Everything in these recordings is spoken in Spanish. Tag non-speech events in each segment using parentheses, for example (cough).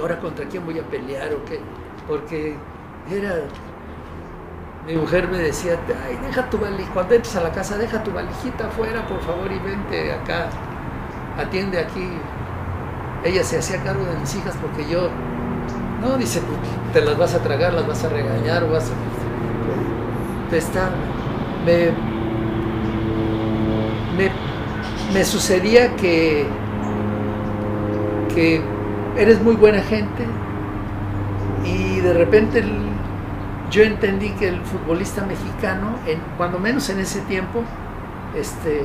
¿ahora contra quién voy a pelear o qué? Porque era... Mi mujer me decía, ay, deja tu valijita, cuando entres a la casa, deja tu valijita afuera, por favor, y vente acá, atiende aquí. Ella se hacía cargo de mis hijas porque yo, no, dice, pues, te las vas a tragar, las vas a regañar, o vas a... Te me, me, me sucedía que, que eres muy buena gente y de repente yo entendí que el futbolista mexicano, cuando menos en ese tiempo, este,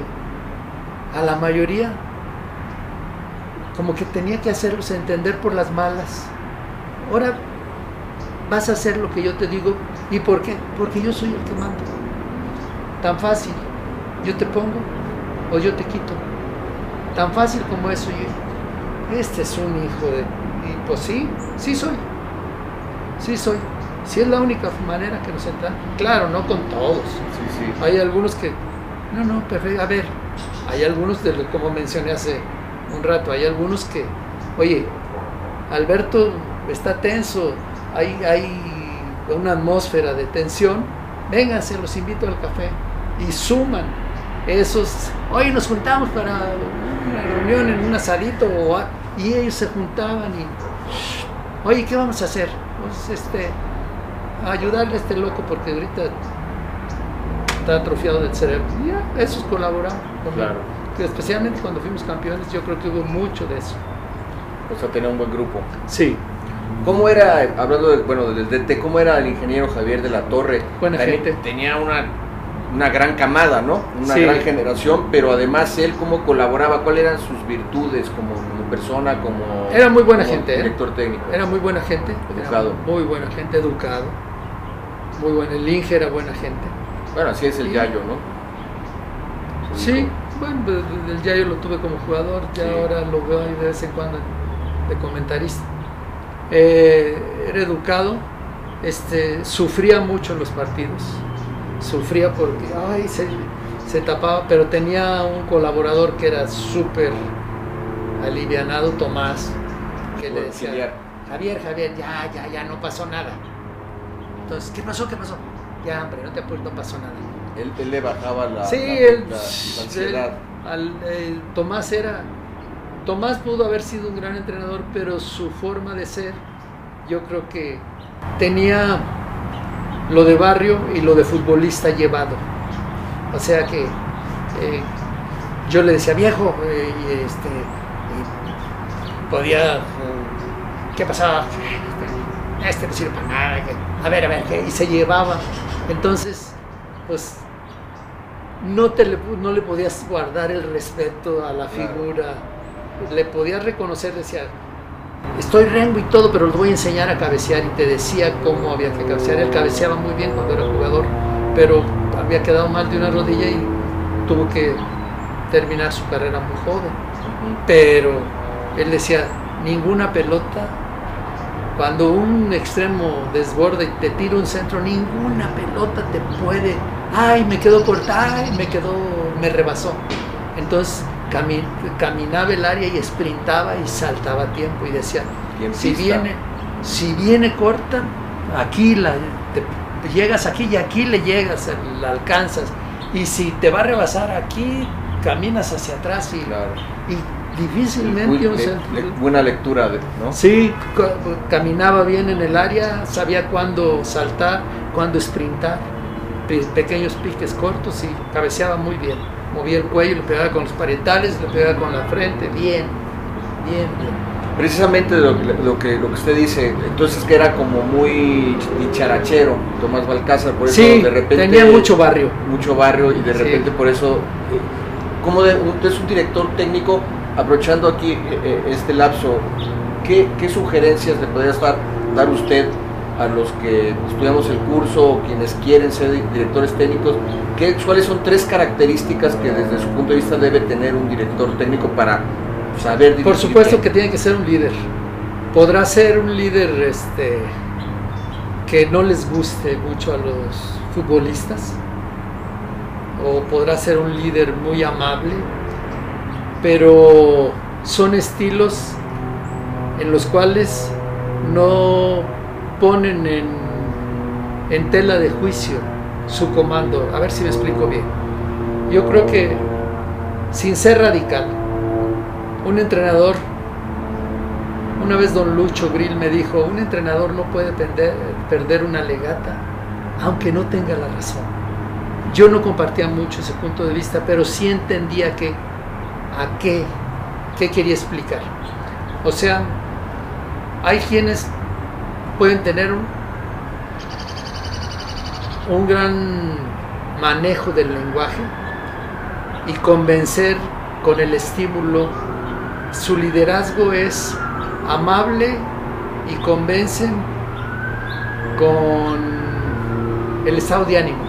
a la mayoría, como que tenía que hacerlos entender por las malas. Ahora vas a hacer lo que yo te digo. ¿Y por qué? Porque yo soy el que mando. Tan fácil. Yo te pongo o yo te quito. Tan fácil como eso. Este es un hijo de... Y pues sí, sí soy. Sí soy. Sí es la única manera que nos entra. Claro, no con todos. Sí, sí. Hay algunos que... No, no, perfecto. A ver, hay algunos, de, como mencioné hace un rato, hay algunos que... Oye, Alberto está tenso, hay, hay una atmósfera de tensión. Vénganse, los invito al café. Y suman esos... Hoy nos juntamos para una reunión en un asadito o y ellos se juntaban y... Oye, ¿qué vamos a hacer? Pues este... Ayudarle a este loco porque ahorita está atrofiado del cerebro. Y ya, esos colaboraron. Claro. Que especialmente cuando fuimos campeones, yo creo que hubo mucho de eso. O sea, tenía un buen grupo. Sí, ¿Cómo era, hablando de, bueno, del DT, cómo era el ingeniero Javier de la Torre? Buena gente. Tenía una, una gran camada, ¿no? Una Sí. gran generación, pero además él cómo colaboraba, cuáles eran sus virtudes como, como persona, como... Era muy buena gente, ¿eh? Director técnico. era muy buena gente. era Educado. muy buena gente, educado. Muy buena. El Inge era buena gente. Bueno, así es el Sí. Yayo, ¿no? Su Sí, hijo. bueno, pues, el Yayo lo tuve como jugador, ya Sí. ahora lo veo ahí de vez en cuando de comentarista. Eh, era educado, este, sufría mucho en los partidos, sufría porque ay, se, se tapaba, pero tenía un colaborador que era súper alivianado, Tomás, que le decía. Javier, Javier, ya, ya, ya, no pasó nada. Entonces, ¿qué pasó? ¿Qué pasó? Ya, hombre, no te apures, no pasó nada. Él, él le bajaba la, Sí, la- él, la- la él- ansiedad. al- eh, Tomás era, Tomás pudo haber sido un gran entrenador, pero su forma de ser, yo creo que tenía lo de barrio y lo de futbolista llevado. O sea que eh, yo le decía viejo eh, y este y podía, eh, ¿qué pasaba? Este no sirve para nada. que- a ver, a ver, y se llevaba. Entonces, pues no, te le, no le podías guardar el respeto a la Claro. figura, le podías reconocer, decía, estoy rengo y todo, pero les voy a enseñar a cabecear y te decía cómo había que cabecear. Él cabeceaba muy bien cuando era jugador, pero había quedado mal de una rodilla y tuvo que terminar su carrera muy joven. Pero él decía, ninguna pelota, cuando un extremo desborda y te tira un centro, ninguna pelota te puede, ay, me quedó corta, ay, me quedó, me rebasó. Entonces cami- caminaba el área y sprintaba y saltaba a tiempo y decía, si viene, si viene corta, aquí la, te, llegas aquí y aquí le llegas, la alcanzas. Y si te va a rebasar aquí, caminas hacia atrás y, Claro. y difícilmente Le- buena lectura, de- ¿no? Sí, caminaba bien en el área, sabía cuándo saltar, cuándo sprintar, pe- pequeños piques cortos y cabeceaba muy bien. Movía el cuello, le pegaba con los parietales, le pegaba con la frente, bien, bien, bien. Precisamente lo, que- lo que, lo que usted dice, entonces que era como muy dicharachero, Tomás Balcázar, por eso Sí, de repente... tenía mucho barrio. mucho barrio y de Sí. repente por eso, eh, como de, usted es un director técnico, aprovechando aquí eh, eh, este lapso, ¿qué, qué sugerencias le podría dar, dar usted a los que estudiamos el curso o quienes quieren ser di- directores técnicos? ¿Qué, ¿Cuáles son tres características que desde su punto de vista debe tener un director técnico para saber dirigir? Por supuesto que tiene que ser un líder. Podrá ser un líder este, que no les guste mucho a los futbolistas, o podrá ser un líder muy amable, pero son estilos en los cuales no ponen en, en tela de juicio su comando. A ver si me explico bien. Yo creo que, sin ser radical, un entrenador, una vez don Lucho Grill me dijo, un entrenador no puede perder, perder una legata, aunque no tenga la razón. Yo no compartía mucho ese punto de vista, pero sí entendía que a qué, qué quería explicar. O sea, hay quienes pueden tener un, un gran manejo del lenguaje y convencer con el estímulo. Su liderazgo es amable y convencen con el estado de ánimo.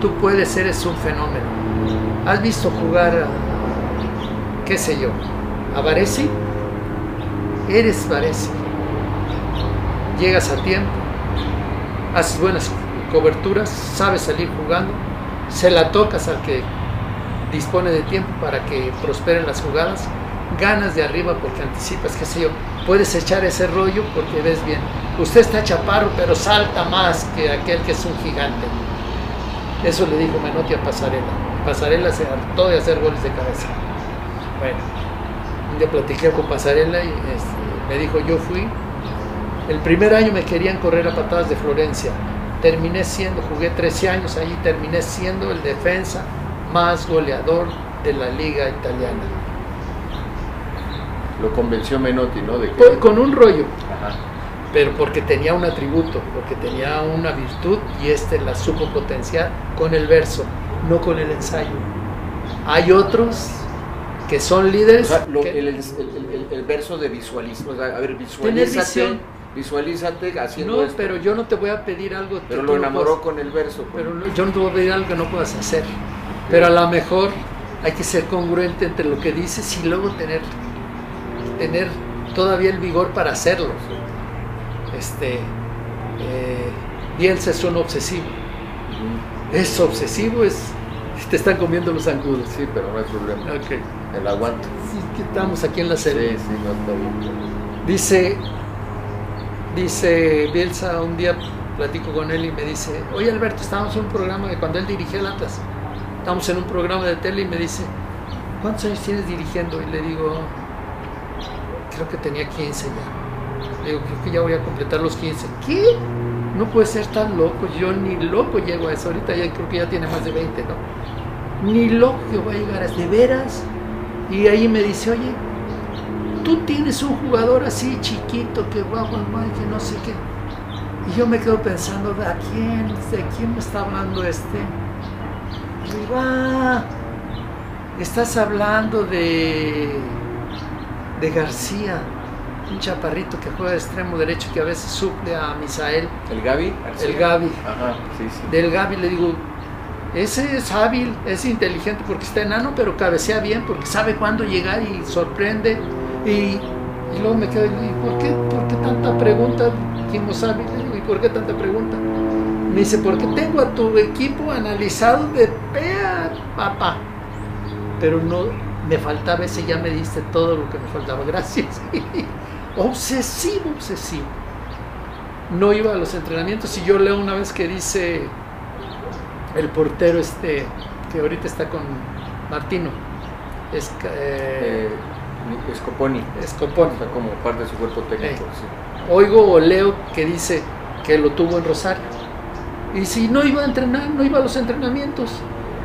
Tú puedes ser, es un fenómeno. ¿Has visto jugar a, qué sé yo, a? Eres Varesi. Llegas a tiempo, haces buenas coberturas, sabes salir jugando, se la tocas al que dispone de tiempo para que prosperen las jugadas, ganas de arriba porque anticipas, qué sé yo, puedes echar ese rollo porque ves bien. Usted está chaparro, pero salta más que aquel que es un gigante. Eso le dijo Menotti a Pasarela. Pasarela se hartó de hacer goles de cabeza. Bueno, un día platiqué con Pasarela y este, me dijo, yo fui, el primer año me querían correr a patadas de Florencia. Terminé siendo, jugué 13 años ahí, terminé siendo el defensa más goleador de la liga italiana. Lo convenció Menotti, ¿no? De que... Con un rollo. Ajá. Pero porque tenía un atributo, porque tenía una virtud y este la supo potenciar con el verso, no con el ensayo. Hay otros que son líderes. O sea, lo, que... el, el, el, el, verso de visualismo, o sea, a ver, visualízate, visualízate haciendo No, esto. pero yo no te voy a pedir algo. Pero lo enamoró con el verso. Con... Pero no, yo no te voy a pedir algo que no puedas hacer. Pero a lo mejor hay que ser congruente entre lo que dices y luego tener, tener todavía el vigor para hacerlo. Este, eh, Bielsa es un obsesivo. Es obsesivo, es te están comiendo los zancudos. Sí, pero no hay problema. Okay. El aguanto. Sí, que estamos aquí en la serie. Sí, sí, no está bien. Dice, dice Bielsa, un día platico con él y me dice, oye Alberto, estábamos en un programa de cuando él dirigía el Atlas estamos en un programa de tele y me dice, ¿cuántos años tienes dirigiendo? Y le digo, creo que tenía 15 ya. Le digo, creo que ya voy a completar los 15. ¿Qué? No puede ser tan loco, yo ni loco llego a eso. Ahorita ya creo que ya tiene más de 20, ¿no? Ni loco que voy a llegar a de veras. Y ahí me dice, oye, tú tienes un jugador así chiquito que va mal, que no sé qué. Y yo me quedo pensando, ¿a quién? ¿De quién me está hablando este? va, estás hablando de, de García, un chaparrito que juega de extremo derecho que a veces suple a Misael. ¿El Gaby? El Gaby. Ajá, sí, sí. Del Gaby le digo, ese es hábil, es inteligente porque está enano, pero cabecea bien porque sabe cuándo llegar y sorprende. Y, luego me quedo, ¿y por qué, por qué tanta pregunta? ¿Quién no sabe? ¿Y por qué tanta pregunta? Me dice, porque tengo a tu equipo analizado de pe a papá. Pero no, me faltaba ese, ya me diste todo lo que me faltaba. (laughs) Gracias. obsesivo, obsesivo. No iba a los entrenamientos y yo leo una vez que dice el portero este, que ahorita está con Martino. Es, eh, eh, Scoponi. Scoponi. Está como parte de su cuerpo técnico. Eh. Sí. Oigo o leo que dice que lo tuvo en Rosario y si no iba a entrenar, no iba a los entrenamientos.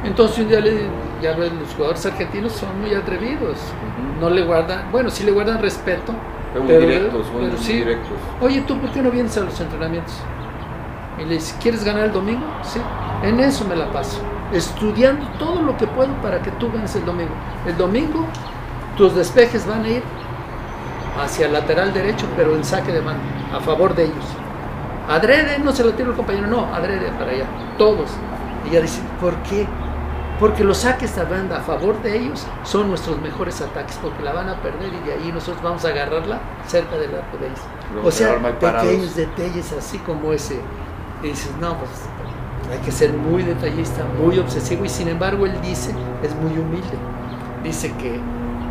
Entonces un día le ya ves, los jugadores argentinos son muy atrevidos. Uh -huh. No le guardan, bueno, sí le guardan respeto. Pero, pero, directos, pero sí, directos. Oye, ¿tú por qué no vienes a los entrenamientos? Y le dice, ¿quieres ganar el domingo? Sí. En eso me la paso. Estudiando todo lo que puedo para que tú ganes el domingo. El domingo tus despejes van a ir hacia el lateral derecho, pero en saque de mano, a favor de ellos. Adrede, no se lo tiro el compañero, no, adrede para allá, todos. Y ella dice, ¿por qué? Porque los saques de banda a favor de ellos son nuestros mejores ataques, porque la van a perder y de ahí nosotros vamos a agarrarla cerca del arco de ellos. Luego o sea, pequeños detalles así como ese. Y dices, no, pues hay que ser muy detallista, muy obsesivo, y sin embargo él dice, es muy humilde. Dice que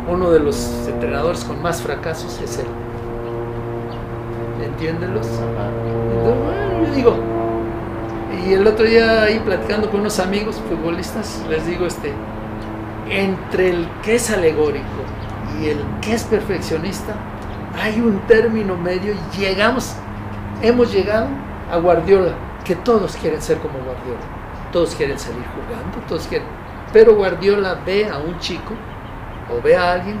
uno de los entrenadores con más fracasos es él. entiéndelos. yo digo, y el otro día ahí platicando con unos amigos futbolistas, les digo, este, entre el que es alegórico y el que es perfeccionista, hay un término medio y llegamos, hemos llegado a Guardiola, que todos quieren ser como Guardiola, todos quieren salir jugando, todos quieren, pero Guardiola ve a un chico o ve a alguien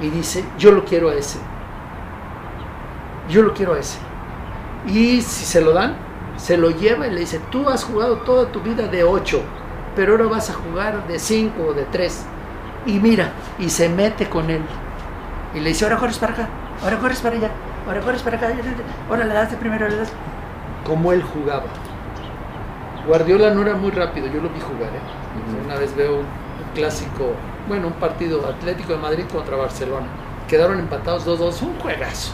y dice, yo lo quiero a ese, yo lo quiero a ese. Y si se lo dan, se lo lleva y le dice, tú has jugado toda tu vida de 8, pero ahora vas a jugar de 5 o de 3. Y mira, y se mete con él. Y le dice, ahora corres para acá, ahora corres para allá, ahora corres para acá, ahora le das de primero, le das. Como él jugaba. Guardiola no era muy rápido, yo lo vi jugar. ¿eh? Una vez veo un clásico, bueno, un partido Atlético de Madrid contra Barcelona. Quedaron empatados 2-2, un juegazo.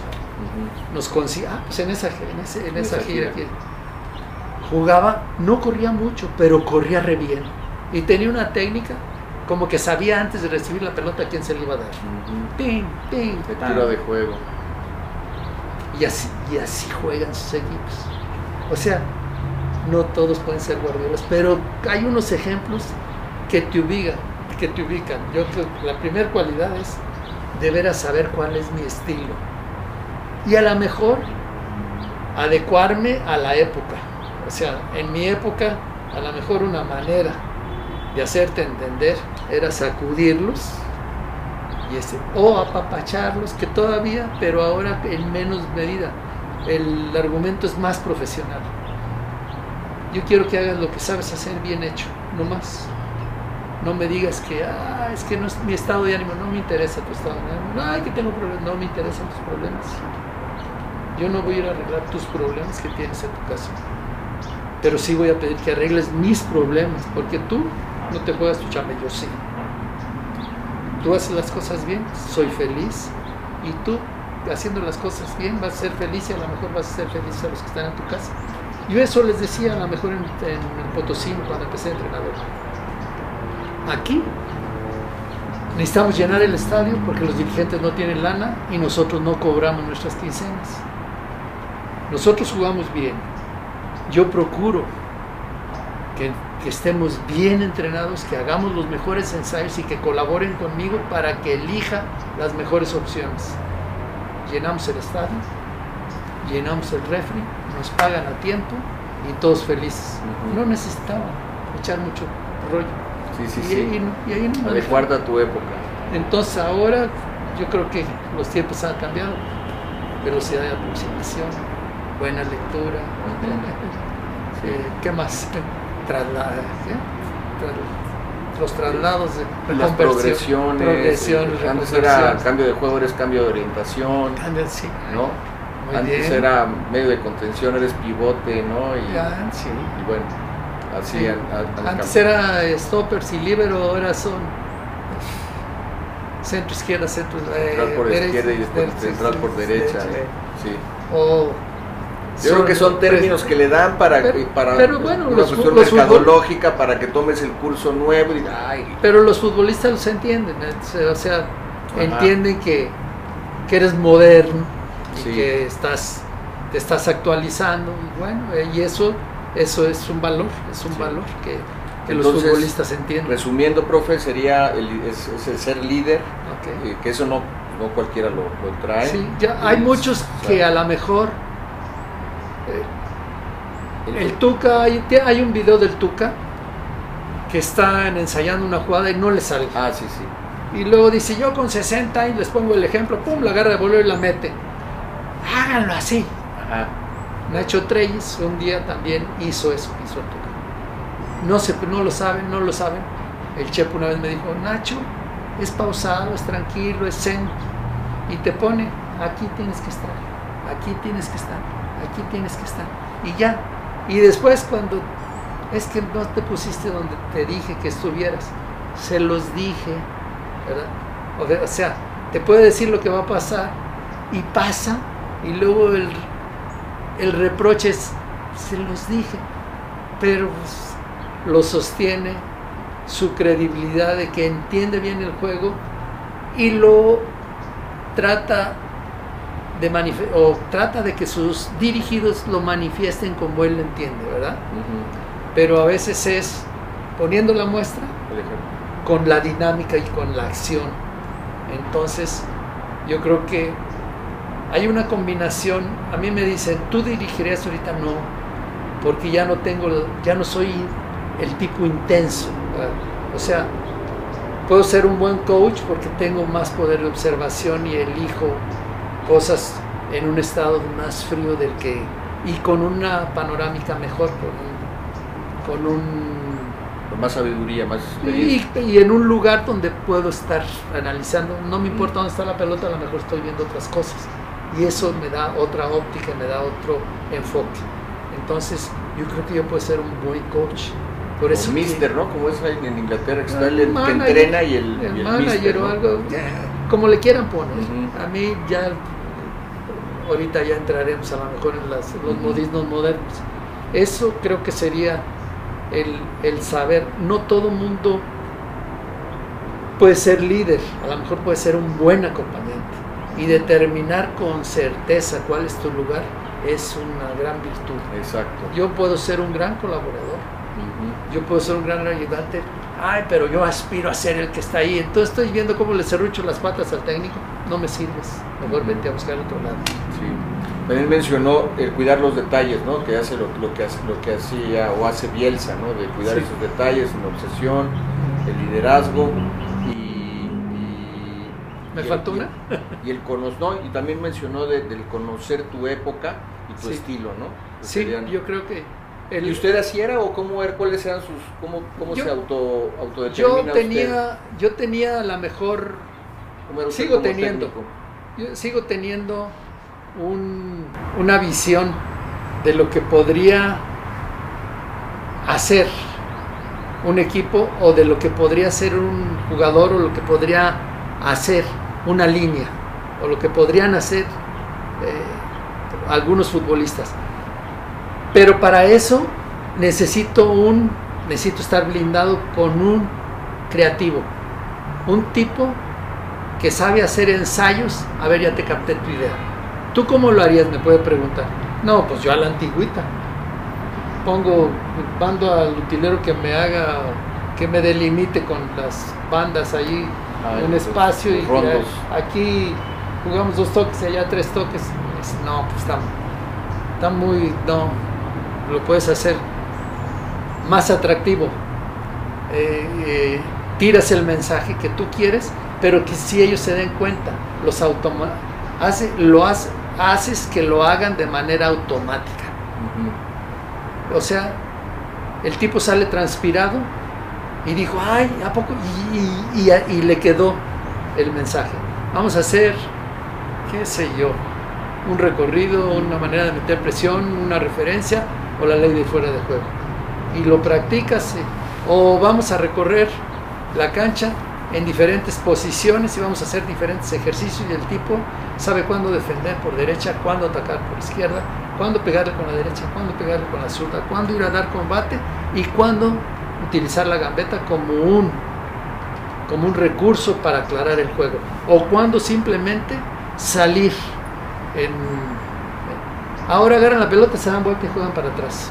Nos consiguió, ah, pues en esa, en, esa, gira, que jugaba, no corría mucho, pero corría re bien. Y tenía una técnica como que sabía antes de recibir la pelota a quién se le iba a dar. Ping, ping, Tiro de juego. Y así, y así juegan sus equipos. O sea, no todos pueden ser guardiolas, pero hay unos ejemplos que te ubican, que te ubican. Yo creo que la primera cualidad es deber saber cuál es mi estilo. Y a lo mejor adecuarme a la época. O sea, en mi época, a lo mejor una manera de hacerte entender era sacudirlos y ese, o apapacharlos, que todavía, pero ahora en menos medida. El argumento es más profesional. Yo quiero que hagas lo que sabes hacer bien hecho, no más. No me digas que, ah, es que no es mi estado de ánimo, no me interesa tu estado de ánimo. No, que tengo problemas, no me interesan tus problemas. Yo no voy a ir a arreglar tus problemas que tienes en tu casa. Pero sí voy a pedir que arregles mis problemas, porque tú no te juegas tu chamba, yo sí. Tú haces las cosas bien, soy feliz, y tú haciendo las cosas bien vas a ser feliz y a lo mejor vas a ser feliz a los que están en tu casa. Yo eso les decía a lo mejor en, en el Potosí cuando empecé a entrenador. Aquí necesitamos llenar el estadio porque los dirigentes no tienen lana y nosotros no cobramos nuestras quincenas. Nosotros jugamos bien. Yo procuro que, estemos bien entrenados, que hagamos los mejores ensayos y que colaboren conmigo para que elija las mejores opciones. Llenamos el estadio, llenamos el refri, nos pagan a tiempo y todos felices. No necesitaban echar mucho rollo. Sí, sí, sí. Adecuarda a tu época. Entonces ahora yo creo que los tiempos han cambiado. Velocidad de aproximación, buena lectura. Eh, ¿Qué más? los traslados de las progresiones, antes era cambio de juego eres cambio de orientación ¿no? antes era medio de contención eres pivote ¿no? y, y bueno así antes era stoppers y libero ahora son centro izquierda centro central por eh, izquierda y después central por derecha, sí o yo creo que son términos que le dan para, para bueno, una cuestión mercadológica, para que tomes el curso nuevo. Y, Pero los futbolistas los entienden, ¿eh? o sea, entienden que, que, eres moderno y que estás, te estás actualizando. Y bueno, eh, y eso, eso es un valor, es un valor que, que los futbolistas entienden. Resumiendo, profe, sería el, es, el ser líder, eh, que eso no, no cualquiera lo, lo trae. Sí, ya hay muchos que a lo mejor el Tuca, hay, un video del Tuca que están ensayando una jugada y no le sale. Ah, sí, sí. Y luego dice, yo con 60 y les pongo el ejemplo, pum, la agarra de volver y la mete. Háganlo así. Ajá. Nacho Treyes un día también hizo eso, hizo. No, se, no lo saben, no lo saben. El Chepo una vez me dijo, Nacho, es pausado, es tranquilo, es zen. Y te pone, aquí tienes que estar, aquí tienes que estar, aquí tienes que estar. Y ya, y después cuando es que no te pusiste donde te dije que estuvieras, se los dije, ¿verdad? O sea, te puede decir lo que va a pasar y pasa y luego el, el reproche es, se los dije, pero pues, lo sostiene su credibilidad de que entiende bien el juego y lo trata de o trata de que sus dirigidos lo manifiesten como él lo entiende, ¿verdad? Pero a veces es poniendo la muestra con la dinámica y con la acción. Entonces, yo creo que hay una combinación. A mí me dicen, tú dirigirías ahorita no, porque ya no tengo, ya no soy el tipo intenso. ¿verdad? O sea, puedo ser un buen coach porque tengo más poder de observación y elijo cosas en un estado más frío del que y con una panorámica mejor, con un, con un más sabiduría, más y, y en un lugar donde puedo estar analizando, no me importa dónde está la pelota, a lo mejor estoy viendo otras cosas. Y eso me da otra óptica, me da otro enfoque. Entonces, yo creo que yo puedo ser un buen coach. Por eso que- mister, ¿no? Como es en Inglaterra, que está Ah, el, el que entrena y el, el y el manager mister, algo, como le quieran poner. A mí ya, ahorita ya entraremos a lo mejor en las- los Ujú. modismos modernos. Eso creo que sería el, el saber, no todo mundo puede ser líder, a lo mejor puede ser un buen acompañante. Y determinar con certeza cuál es tu lugar es una gran virtud. Exacto. Yo puedo ser un gran colaborador, Ujú. yo puedo ser un gran ayudante, ay, pero yo aspiro a ser el que está ahí. Entonces estoy viendo cómo le cerrucho las patas al técnico, no me sirves, mejor vete a buscar otro lado. Sí. También mencionó el cuidar los detalles, ¿no? Que hace lo, lo que hace, lo que hacía o hace Bielsa, ¿no? De cuidar Sí. esos detalles, la obsesión, el liderazgo y, y- ¿Me y faltó una? (laughs) Y el conocer, ¿no? Y también mencionó de- del conocer tu época y tu Sí. estilo, ¿no? Sí, serían- yo creo que... el- ¿Y usted así era o cómo era, cuáles eran sus, cómo, cómo Yo- se auto, yo autodetermina usted? tenía, yo tenía la mejor ¿Cómo era usted sigo teniendo. Yo sigo teniendo un- una visión de lo que podría hacer un equipo o de lo que podría ser un jugador o lo que podría hacer una línea o lo que podrían hacer eh, algunos futbolistas. Pero para eso necesito un necesito estar blindado con un creativo, un tipo que sabe hacer ensayos, a ver, ya te capté tu idea. ¿Tú cómo lo harías? Me puede preguntar. No, pues yo a la antigüita. Pongo, mando al utilero que me haga, que me delimite con las bandas allí, Un espacio y rondos. aquí jugamos dos toques, allá tres toques. Es- No, pues está, está muy, no, lo puedes hacer más atractivo. Eh, eh, tiras el mensaje que tú quieres, pero que si ellos se den cuenta, los automa hace, lo hace, haces que lo hagan de manera automática. O sea, el tipo sale transpirado y dijo, ay, ¿a poco? Y, y- y- le quedó el mensaje. Vamos a hacer, qué sé yo, un recorrido, una manera de meter presión, una referencia o la ley de fuera de juego. Y lo practicas. O vamos a recorrer la cancha en diferentes posiciones y vamos a hacer diferentes ejercicios y el tipo sabe cuándo defender por derecha, cuándo atacar por izquierda, cuándo pegarle con la derecha, cuándo pegarle con la zurda, cuándo ir a dar combate y cuándo utilizar la gambeta como un como un recurso para aclarar el juego o cuándo simplemente salir en ahora agarran la pelota, se dan vuelta y juegan para atrás.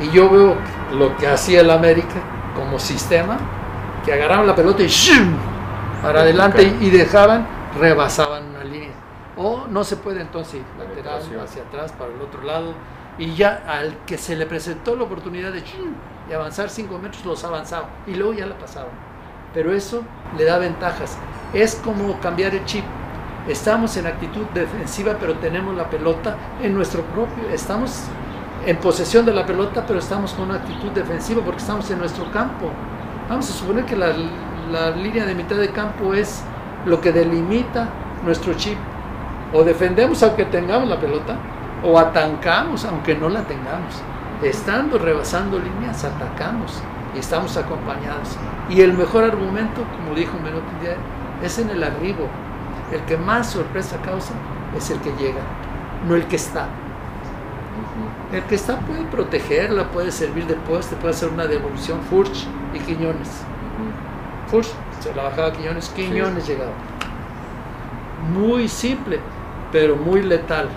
Y yo veo lo que hacía el América como sistema, que agarraban la pelota y ¡shum! para adelante y, y dejaban, rebasaban una línea. O no se puede entonces ir lateral hacia atrás para el otro lado. Y ya al que se le presentó la oportunidad de, ¡shum! De avanzar 5 metros, los avanzaba. Y luego ya la pasaban. Pero eso le da ventajas. Es como cambiar el chip. Estamos en actitud defensiva, pero tenemos la pelota en nuestro propio. Estamos en posesión de la pelota, pero estamos con una actitud defensiva porque estamos en nuestro campo. Vamos a suponer que la, la línea de mitad de campo es lo que delimita nuestro chip. O defendemos aunque tengamos la pelota, o atancamos aunque no la tengamos. Estando rebasando líneas, atacamos y estamos acompañados. Y el mejor argumento, como dijo Menotti es en el arribo. El que más sorpresa causa es el que llega, no el que está. El que está puede protegerla, puede servir de poste, puede hacer una devolución. Furch y Quiñones. Furch se la bajaba a Quiñones, Quiñones llegaba. Muy simple. pero muy letal.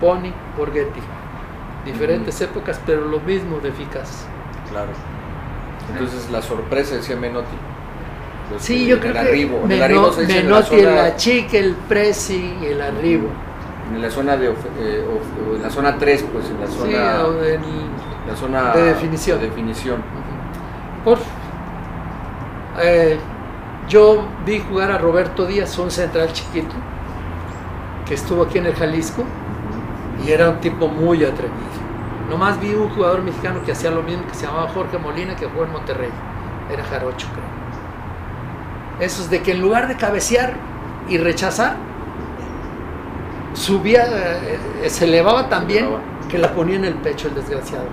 Pony, Borghetti. Diferentes épocas, pero lo mismo de eficaz. Claro. Entonces la sorpresa decía Menotti. Sí, yo creo el que arribo. En el Meno- arribo se dice en la Menotti, el zona- achique, el pressing y el arribo. En la zona de of- eh, of- en la zona 3, pues en la Sí, zona, o en- la zona de definición. de definición. Por, eh, yo vi jugar a Roberto Díaz, un central chiquito, que estuvo aquí en el Jalisco y era un tipo muy atrevido. Nomás vi un jugador mexicano que hacía lo mismo, que se llamaba Jorge Molina, que jugó en Monterrey. Era jarocho, creo. Esos de que en lugar de cabecear y rechazar, subía, eh, eh, se elevaba tan bien elevaba. que la ponía en el pecho el desgraciado.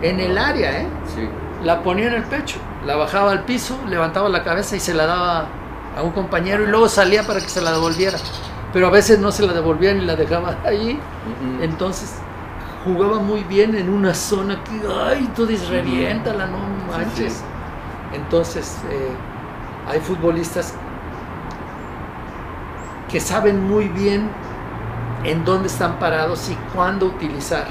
En el área, ¿eh? Sí. la ponía en el pecho, la bajaba al piso, levantaba la cabeza y se la daba a un compañero y luego salía para que se la devolviera. Pero a veces no se la devolvían y la dejaba (laughs) ahí. Entonces jugaba muy bien en una zona que, ay, tú dices, reviéntala, no manches. sí. Entonces eh, hay futbolistas que saben muy bien en dónde están parados y cuándo utilizar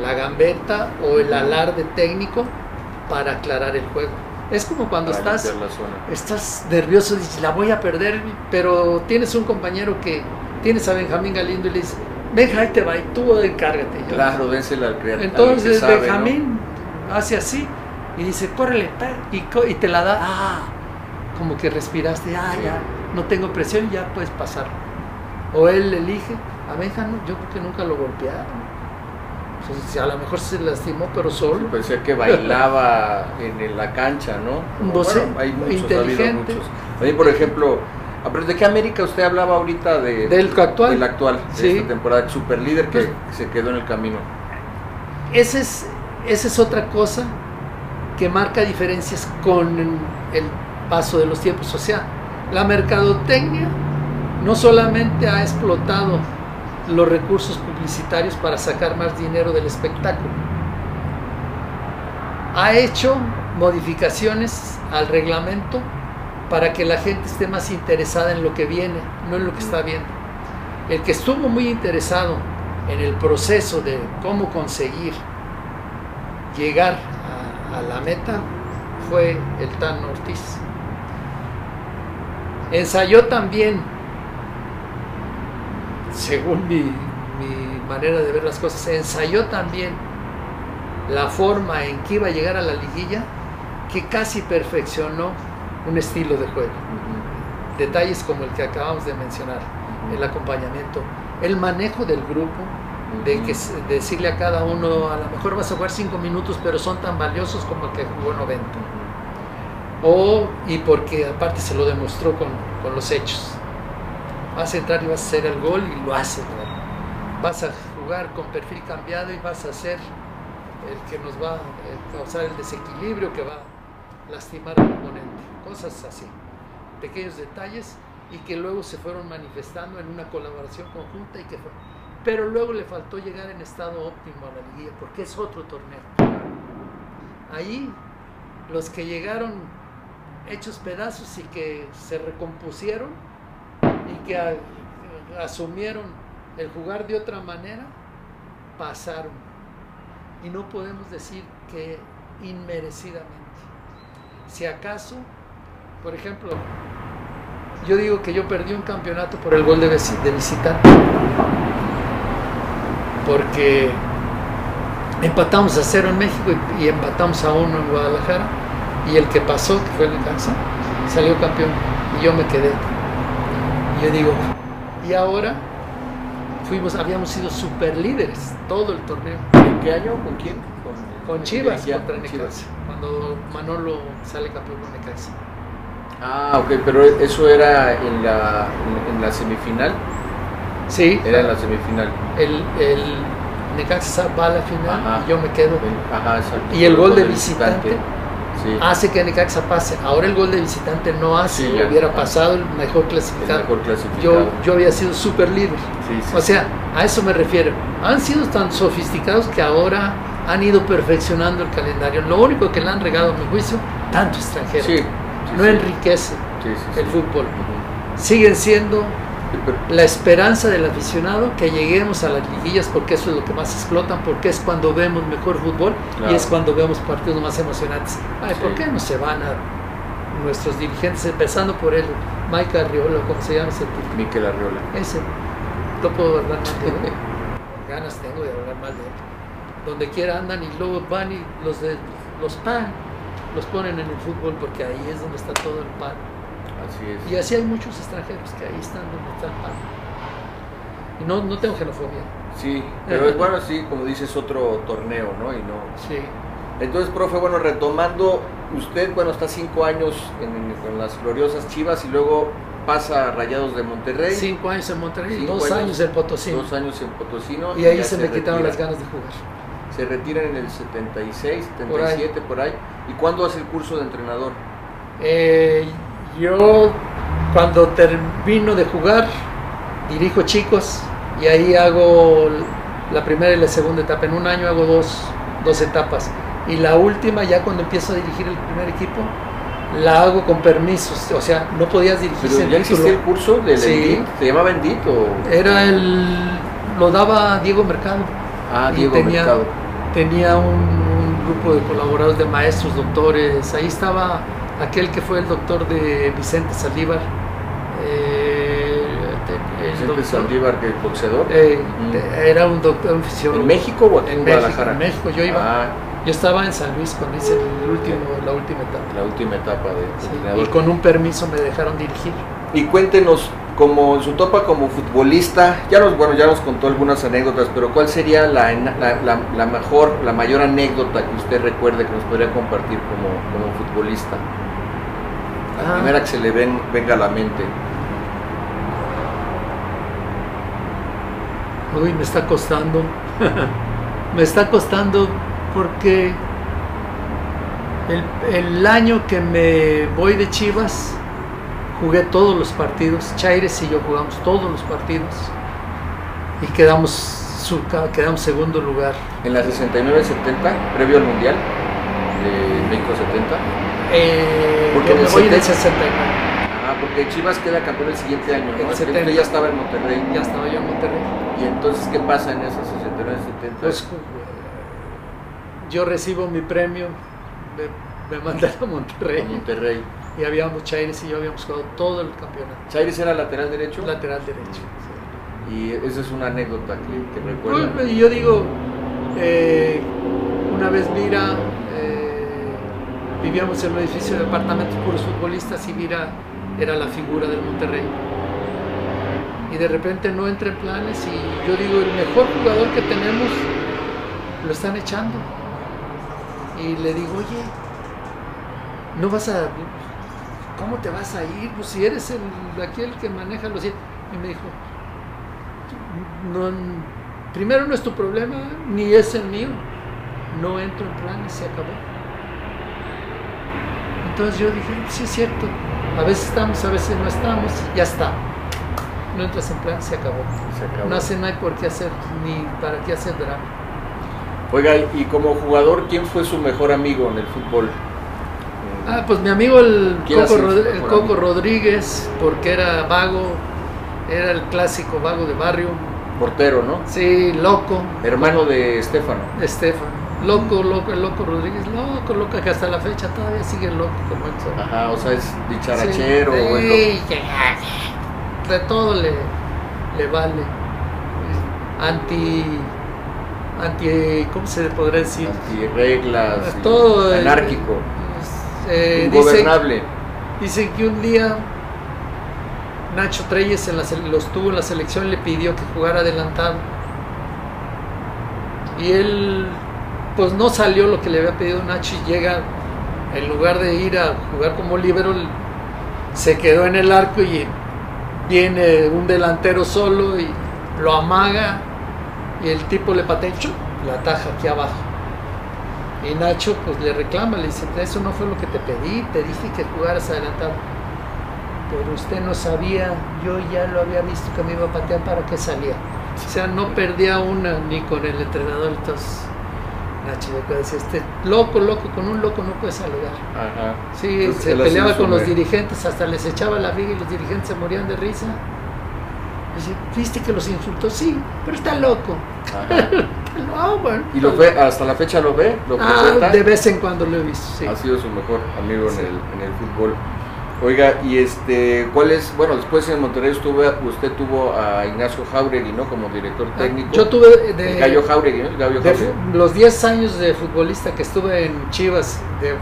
la gambeta o el alarde técnico para aclarar el juego. Es como cuando estás, estás nervioso y dices, la voy a perder, pero tienes un compañero que tienes a Benjamín Galindo y le dices, Benja, ahí te va y tú encárgate. Yo, Claro, dénsela al creativo. Entonces sabe, ¿no? Benjamín hace así y dice, córrele, pa", y, y te la da, ah, como que respiraste, ah, Sí. ya, no tengo presión y ya puedes pasar. O él elige, a Benja no, yo creo que nunca lo golpearon. Entonces, a lo mejor se lastimó, pero solo. Parecía que bailaba (laughs) en la cancha, ¿no? Como, No sé, bueno, hay muchos, ha habido muchos. Por ejemplo, pero ¿de qué América usted hablaba ahorita? De, Del actual. Del actual, de Sí. esta temporada, super líder que Pues- se quedó en el camino. Esa es, esa es otra cosa que marca diferencias con el paso de los tiempos. O sea, la mercadotecnia no solamente ha explotado los recursos publicitarios para sacar más dinero del espectáculo, ha hecho modificaciones al reglamento para que la gente esté más interesada en lo que viene, no en lo que está viendo. El que estuvo muy interesado en el proceso de cómo conseguir llegar a, a la meta fue el Tan Ortiz. Ensayó también, según mi, mi manera de ver las cosas, ensayó también la forma en que iba a llegar a la liguilla, que casi perfeccionó un estilo de juego. Detalles como el que acabamos de mencionar, el acompañamiento, el manejo del grupo, de que decirle a cada uno, a lo mejor vas a jugar cinco minutos, pero son tan valiosos como el que jugó 90. O, y porque aparte se lo demostró con, con los hechos. Vas a entrar y vas a hacer el gol y lo haces. ¿no? Vas a jugar con perfil cambiado y vas a ser el que nos va a causar el desequilibrio, que va a lastimar al oponente. Cosas así. Pequeños detalles y que luego se fueron manifestando en una colaboración conjunta y que fue. Pero luego le faltó llegar en estado óptimo a la liguilla porque es otro torneo. Ahí los que llegaron hechos pedazos y que se recompusieron y que asumieron el jugar de otra manera, pasaron. Y no podemos decir que inmerecidamente. Si acaso, por ejemplo, yo digo que yo perdí un campeonato por el gol de, de visitante. Porque empatamos a cero en México y, y empatamos a uno en Guadalajara. Y el que pasó, que fue el Necaxa, salió campeón. Y yo me quedé. Yo digo, y ahora fuimos, habíamos sido super líderes todo el torneo. ¿En qué año? ¿Con quién? Con Chivas Ya, contra con Necaxa. Chivas. Cuando Manolo sale campeón con Necaxa. Ah, ok, pero eso era en la, en, en la semifinal. Sí, Era en la semifinal. el, el Necaxa va a la final Ajá. y yo me quedo. Ajá, exacto. Y el gol de visitante Sí. hace que Necaxa pase. Ahora el gol de visitante no hace, Sí, ya. hubiera pasado el mejor el clasificado. mejor clasificado. Yo, yo había sido super líder. Sí, sí, O sea, a eso me refiero. Han sido tan sofisticados que ahora han ido perfeccionando el calendario. Lo único que le han regado, a mi juicio, tanto extranjero. no enriquece el fútbol. Siguen siendo la esperanza del aficionado que lleguemos a las liguillas porque eso es lo que más explotan, porque es cuando vemos mejor fútbol y es cuando vemos partidos más emocionantes. Ay, ¿por qué no se van a nuestros dirigentes, empezando por él, Mike Arriola, como se llama ese tipo? Miquel Arriola. Ese, no puedo hablar mal de él. (laughs) Ganas tengo de hablar mal de él. Donde quiera andan y luego van y los de los pan los ponen en el fútbol porque ahí es donde está todo el pan. Así es. Y así hay muchos extranjeros que ahí están donde está el pan. Y no, no tengo xenofobia. Sí, pero es (laughs) bueno, sí, como dices, otro torneo, ¿no? Y no. Sí. Entonces, profe, bueno, retomando, usted, bueno, está cinco años en, con las gloriosas Chivas y luego pasa a Rayados de Monterrey. Cinco años en Monterrey, dos años, en Potosino. Dos años en Potosino. Y, ahí se, me quitaron las ganas de jugar. Se retiran en el 76, 77, por ahí. ¿Y cuándo hace el curso de entrenador? Eh, yo, cuando termino de jugar, dirijo chicos y ahí hago la primera y la segunda etapa. En un año hago dos, dos etapas. Y la última, ya cuando empiezo a dirigir el primer equipo, la hago con permisos. O sea, no podías dirigir Pero ya existía el curso del Sí. ¿Se llamaba Endit o...? Era el... lo daba Diego Mercado. Ah, Y Diego tenía, Mercado. Tenía un, un grupo de colaboradores, de maestros, doctores. Ahí estaba aquel que fue el doctor de Vicente Saldívar. eh, Vicente doctor- Saldívar, que boxeador. eh, Mm. era un doctor, un. ¿En México o aquí en, En México, Guadalajara? en México, yo iba. Ah, Yo estaba en San Luis cuando hice el último, la última etapa. la última etapa de Sí, y con un permiso me dejaron dirigir. Y cuéntenos, como en su topa como futbolista, ya nos, bueno, ya nos contó algunas anécdotas, pero ¿cuál sería la, la, la- la mejor, la mayor anécdota que usted recuerde que nos podría compartir como, como futbolista? La Ah. primera que se le ven, venga a la mente. Uy, me está costando. (laughs) me está costando porque el, el año que me voy de Chivas jugué todos los partidos. Chaires y yo jugamos todos los partidos y quedamos, quedamos segundo lugar. En la 69-70, previo al Mundial de México 70. Eh, Porque yo en me el voy en el 70. 69. Ah, porque Chivas queda campeón el siguiente año, El ¿no? Que 70. Usted ya estaba en Monterrey. Ya estaba yo en Monterrey. Y entonces, ¿qué pasa en esa 69-70? Pues, yo recibo mi premio, me, me mandan a Monterrey. a Monterrey. Y habíamos Chaires y yo habíamos jugado todo el campeonato. Chaires era lateral derecho. Lateral derecho. Y esa es una anécdota que, que recuerda. Uy, Y yo digo, eh, una vez Vira, eh, vivíamos en un edificio de apartamentos puros futbolistas y Vira era la figura del Monterrey. Y de repente no entra en planes y yo digo, el mejor jugador que tenemos lo están echando. Y le digo, oye, no vas a... ¿Cómo te vas a ir? Pues si eres el, aquel que maneja los... Y me dijo, primero no es tu problema, ni es el mío. No entro en planes, se acabó. Entonces yo dije, sí es cierto, a veces estamos, a veces no estamos, ya está. No entras en plan, se acabó. Se acabó. No, hace, no hay por qué hacer, ni para qué hacer drama. Oiga, y como jugador, ¿quién fue su mejor amigo en el fútbol? Ah, pues mi amigo el ¿Quién ha Coco, Rod- el Coco? Rodríguez, porque era vago, era el clásico vago de barrio. Portero, ¿no? Sí, loco, Hermano de Estefano. Estefan. Loco, loco, el loco Rodríguez, loco, loco, que hasta la fecha todavía sigue loco como él. Ajá, o sea, es dicharachero. Sí, bueno. que- de todo le, le vale. Anti, anti, ¿cómo se podrá decir? Antirreglas. y Todo. eh, Anárquico. eh, Ingobernable. dicen que un día Nacho Treyes en la los tuvo en la selección le pidió que jugara adelantado. Y él, pues no salió lo que le había pedido Nacho y llega, en lugar de ir a jugar como líbero, se quedó en el arco y viene un delantero solo y lo amaga y el tipo le patea la ataja aquí abajo. Y Nacho pues le reclama, le dice, eso no fue lo que te pedí, te dije que jugaras adelantado. Pero usted no sabía, yo ya lo había visto que me iba a patear para que salía. O sea, no perdía una ni con el entrenador. Entonces, Me decía, este loco, loco, con un loco no puedes alegar. Ajá. Sí, Entonces, se peleaba con los me- dirigentes, hasta les echaba la viga y los dirigentes se morían de risa. Dice, ¿viste que los insultó? Sí, pero está loco. Ajá. (laughs) Ah, bueno. ¿Y lo ve, hasta la fecha lo ve? ¿Lo Ah, de vez en cuando lo he visto, sí. Ha sido su mejor amigo en, el, en el fútbol. Oiga, y este, ¿cuál es? Bueno, después en Monterrey estuve, usted tuvo a Ignacio Jauregui, ¿no? Como director técnico. Ah, Yo tuve de, El Gallo Jauregui, ¿no? El Gallo de Jauregui. fu- los 10 años de futbolista que estuve en Chivas, de,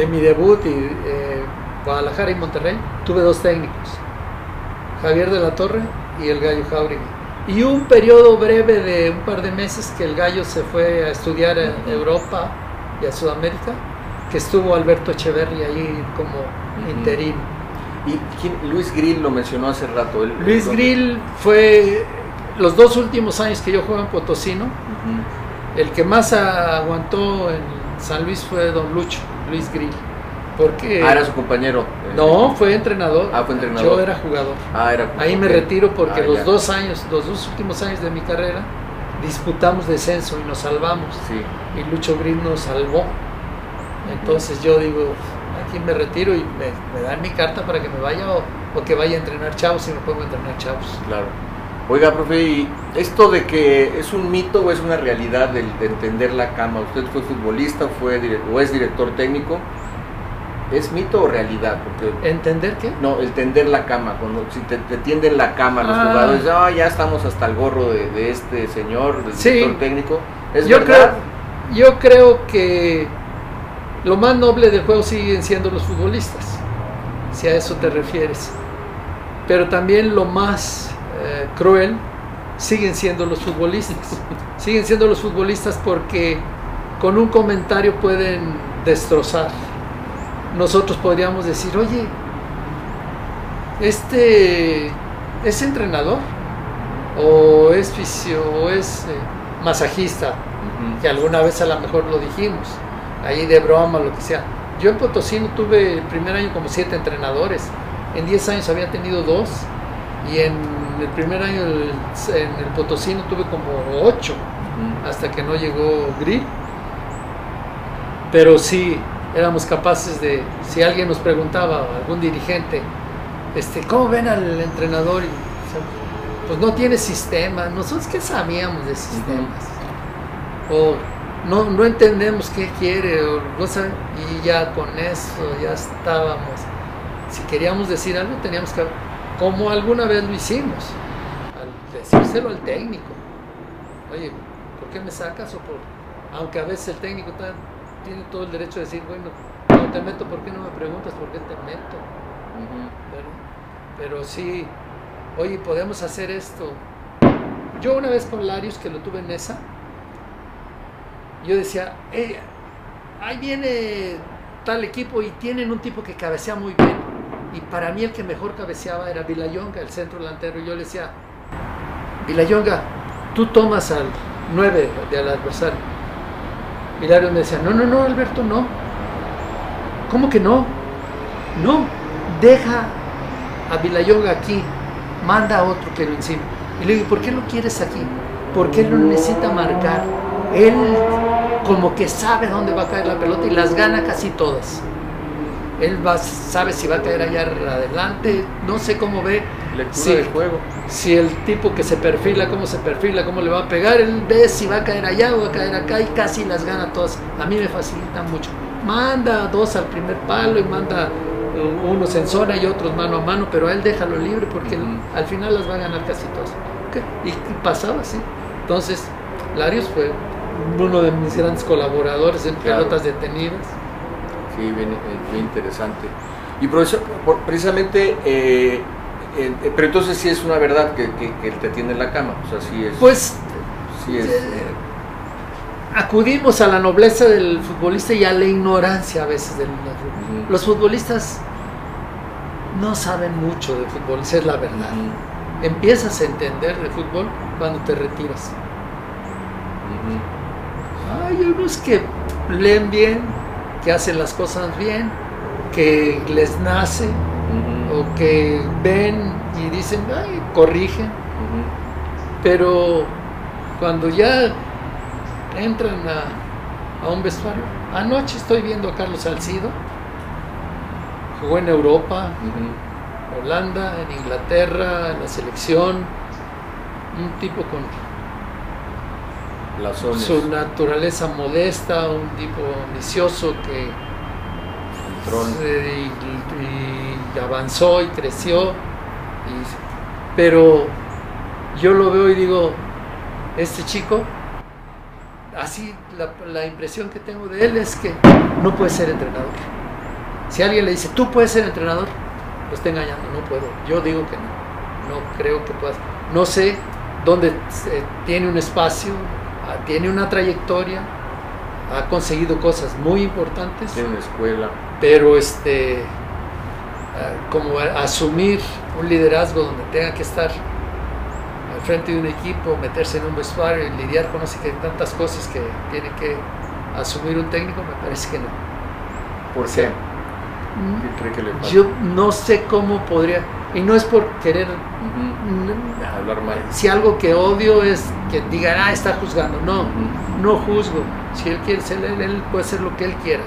de mi debut y eh, Guadalajara y Monterrey, tuve dos técnicos, Javier de la Torre y el Gallo Jauregui. Y un periodo breve de un par de meses que el Gallo se fue a estudiar a Europa y a Sudamérica, que estuvo Alberto Echeverri ahí como Ujú. interino. Y quién- Luis Grill lo mencionó hace rato. Luis Grill fue los dos últimos años que yo jugué en Potosino, el que más aguantó en San Luis fue don Lucho, Luis Grill. Porque Ah, era su compañero. eh, no, fue entrenador. Ah, fue entrenador. Yo era jugador. Ah, era. Ahí me retiro porque Ah, los ya. dos años, los dos últimos años de mi carrera, disputamos descenso y nos salvamos. Sí. Y Lucho Grill nos salvó. Entonces yo digo, aquí me retiro y me, me dan mi carta para que me vaya o, o que vaya a entrenar chavos si me pongo a entrenar chavos. Claro. Oiga, profe, ¿y esto de que es un mito o es una realidad del- de, entender la cama? ¿Usted fue futbolista fue o es director técnico? ¿Es mito o realidad? Porque ¿Entender qué? no, el tender la cama, cuando si te, te tienden la cama los Ah. jugadores, ah, ya estamos hasta el gorro de, de este señor, del Sí. director técnico. ¿Es yo verdad? creo, yo creo que lo más noble del juego siguen siendo los futbolistas, si a eso te refieres. Pero también lo más eh, cruel siguen siendo los futbolistas. (laughs) siguen siendo los futbolistas porque con un comentario pueden destrozar. Nosotros podríamos decir, oye, este es entrenador o es fisio o es eh, masajista Ujú. que alguna vez a lo mejor lo dijimos, ahí de broma, lo que sea. Yo en Potosino tuve el primer año como siete entrenadores, en 10 años había tenido dos, y en el primer año el- en el Potosino tuve como ocho, hasta que no llegó Grill. Pero sí, éramos capaces de, si alguien nos preguntaba, algún dirigente, este, ¿cómo ven al entrenador? Y, o sea, pues no tiene sistema, nosotros qué sabíamos de sistemas o no, no entendemos qué quiere, o y ya con eso ya estábamos. Si queríamos decir algo, teníamos que, como alguna vez lo hicimos, al decírselo al técnico. Oye, ¿por qué me sacas? O por, aunque a veces el técnico tiene todo el derecho de decir, bueno, cuando te meto, ¿por qué no me preguntas por qué te meto? Pero, pero sí, oye, podemos hacer esto. Yo una vez con Larios, que lo tuve en esa, yo decía, "Eh, ahí viene tal equipo y tienen un tipo que cabecea muy bien. Y para mí el que mejor cabeceaba era Vilayonga, el centro delantero. Y yo le decía, Vilayonga, tú tomas al 9 del adversario. Hilario me decía, no, no, no, Alberto, no. ¿Cómo que no? No, deja a Vilayonga aquí, manda a otro que lo encima. Y le digo, ¿por qué lo quieres aquí? Porque él no necesita marcar. Él como que sabe dónde va a caer la pelota y las gana casi todas. Él va, sabe si va a caer allá adelante, no sé cómo ve. Lectura del juego. Si el tipo que se perfila, cómo se perfila, cómo le va a pegar, él ve si va a caer allá o va a caer acá y casi las gana todas. A mí me facilita mucho. Manda dos al primer palo y manda uh, unos en zona y otros mano a mano, pero a él déjalo libre porque él al final las va a ganar casi todas. Y, y pasaba así. Entonces, Larios fue uno de mis grandes colaboradores en Claro. pelotas detenidas. Sí, bien, eh, bien interesante. Y profesor, precisamente, eh, eh, pero entonces sí es una verdad que, que, que te atiende en la cama. O sea, sí es. Pues sí es, eh, acudimos a la nobleza del futbolista y a la ignorancia a veces del del- Ujú. Los futbolistas no saben mucho de fútbol, esa es la verdad. Empiezas a entender de fútbol cuando te retiras. ujú. Hay unos que leen bien, que hacen las cosas bien, que les nace o que ven y dicen, ay, corrigen, pero cuando ya entran a, a un vestuario, anoche estoy viendo a Carlos Salcido, jugó en Europa. Holanda, en Inglaterra, en la selección, un tipo con Blasones. su naturaleza modesta, un tipo ambicioso que Tron. se- y, y avanzó y creció. y- pero yo lo veo y digo, este chico, así la, la impresión que tengo de él es que no puede ser entrenador. Si alguien le dice, tú puedes ser entrenador, lo está engañando, no puedo. Yo digo que no, no creo que puedas. No sé dónde eh, tiene un espacio, tiene una trayectoria, ha conseguido cosas muy importantes Tiene una escuela. pero este ah, como asumir un liderazgo donde tenga que estar al frente de un equipo, meterse en un vestuario y lidiar con no sé qué tantas cosas que tiene que asumir un técnico, me parece que no. ¿Por qué? ¿Qué cree que le falta? Yo no sé cómo podría, y no es por querer, Hablar mal. si algo que odio es que digan, ah, está juzgando, no, no juzgo. Si él quiere ser él, él puede hacer lo que él quiera.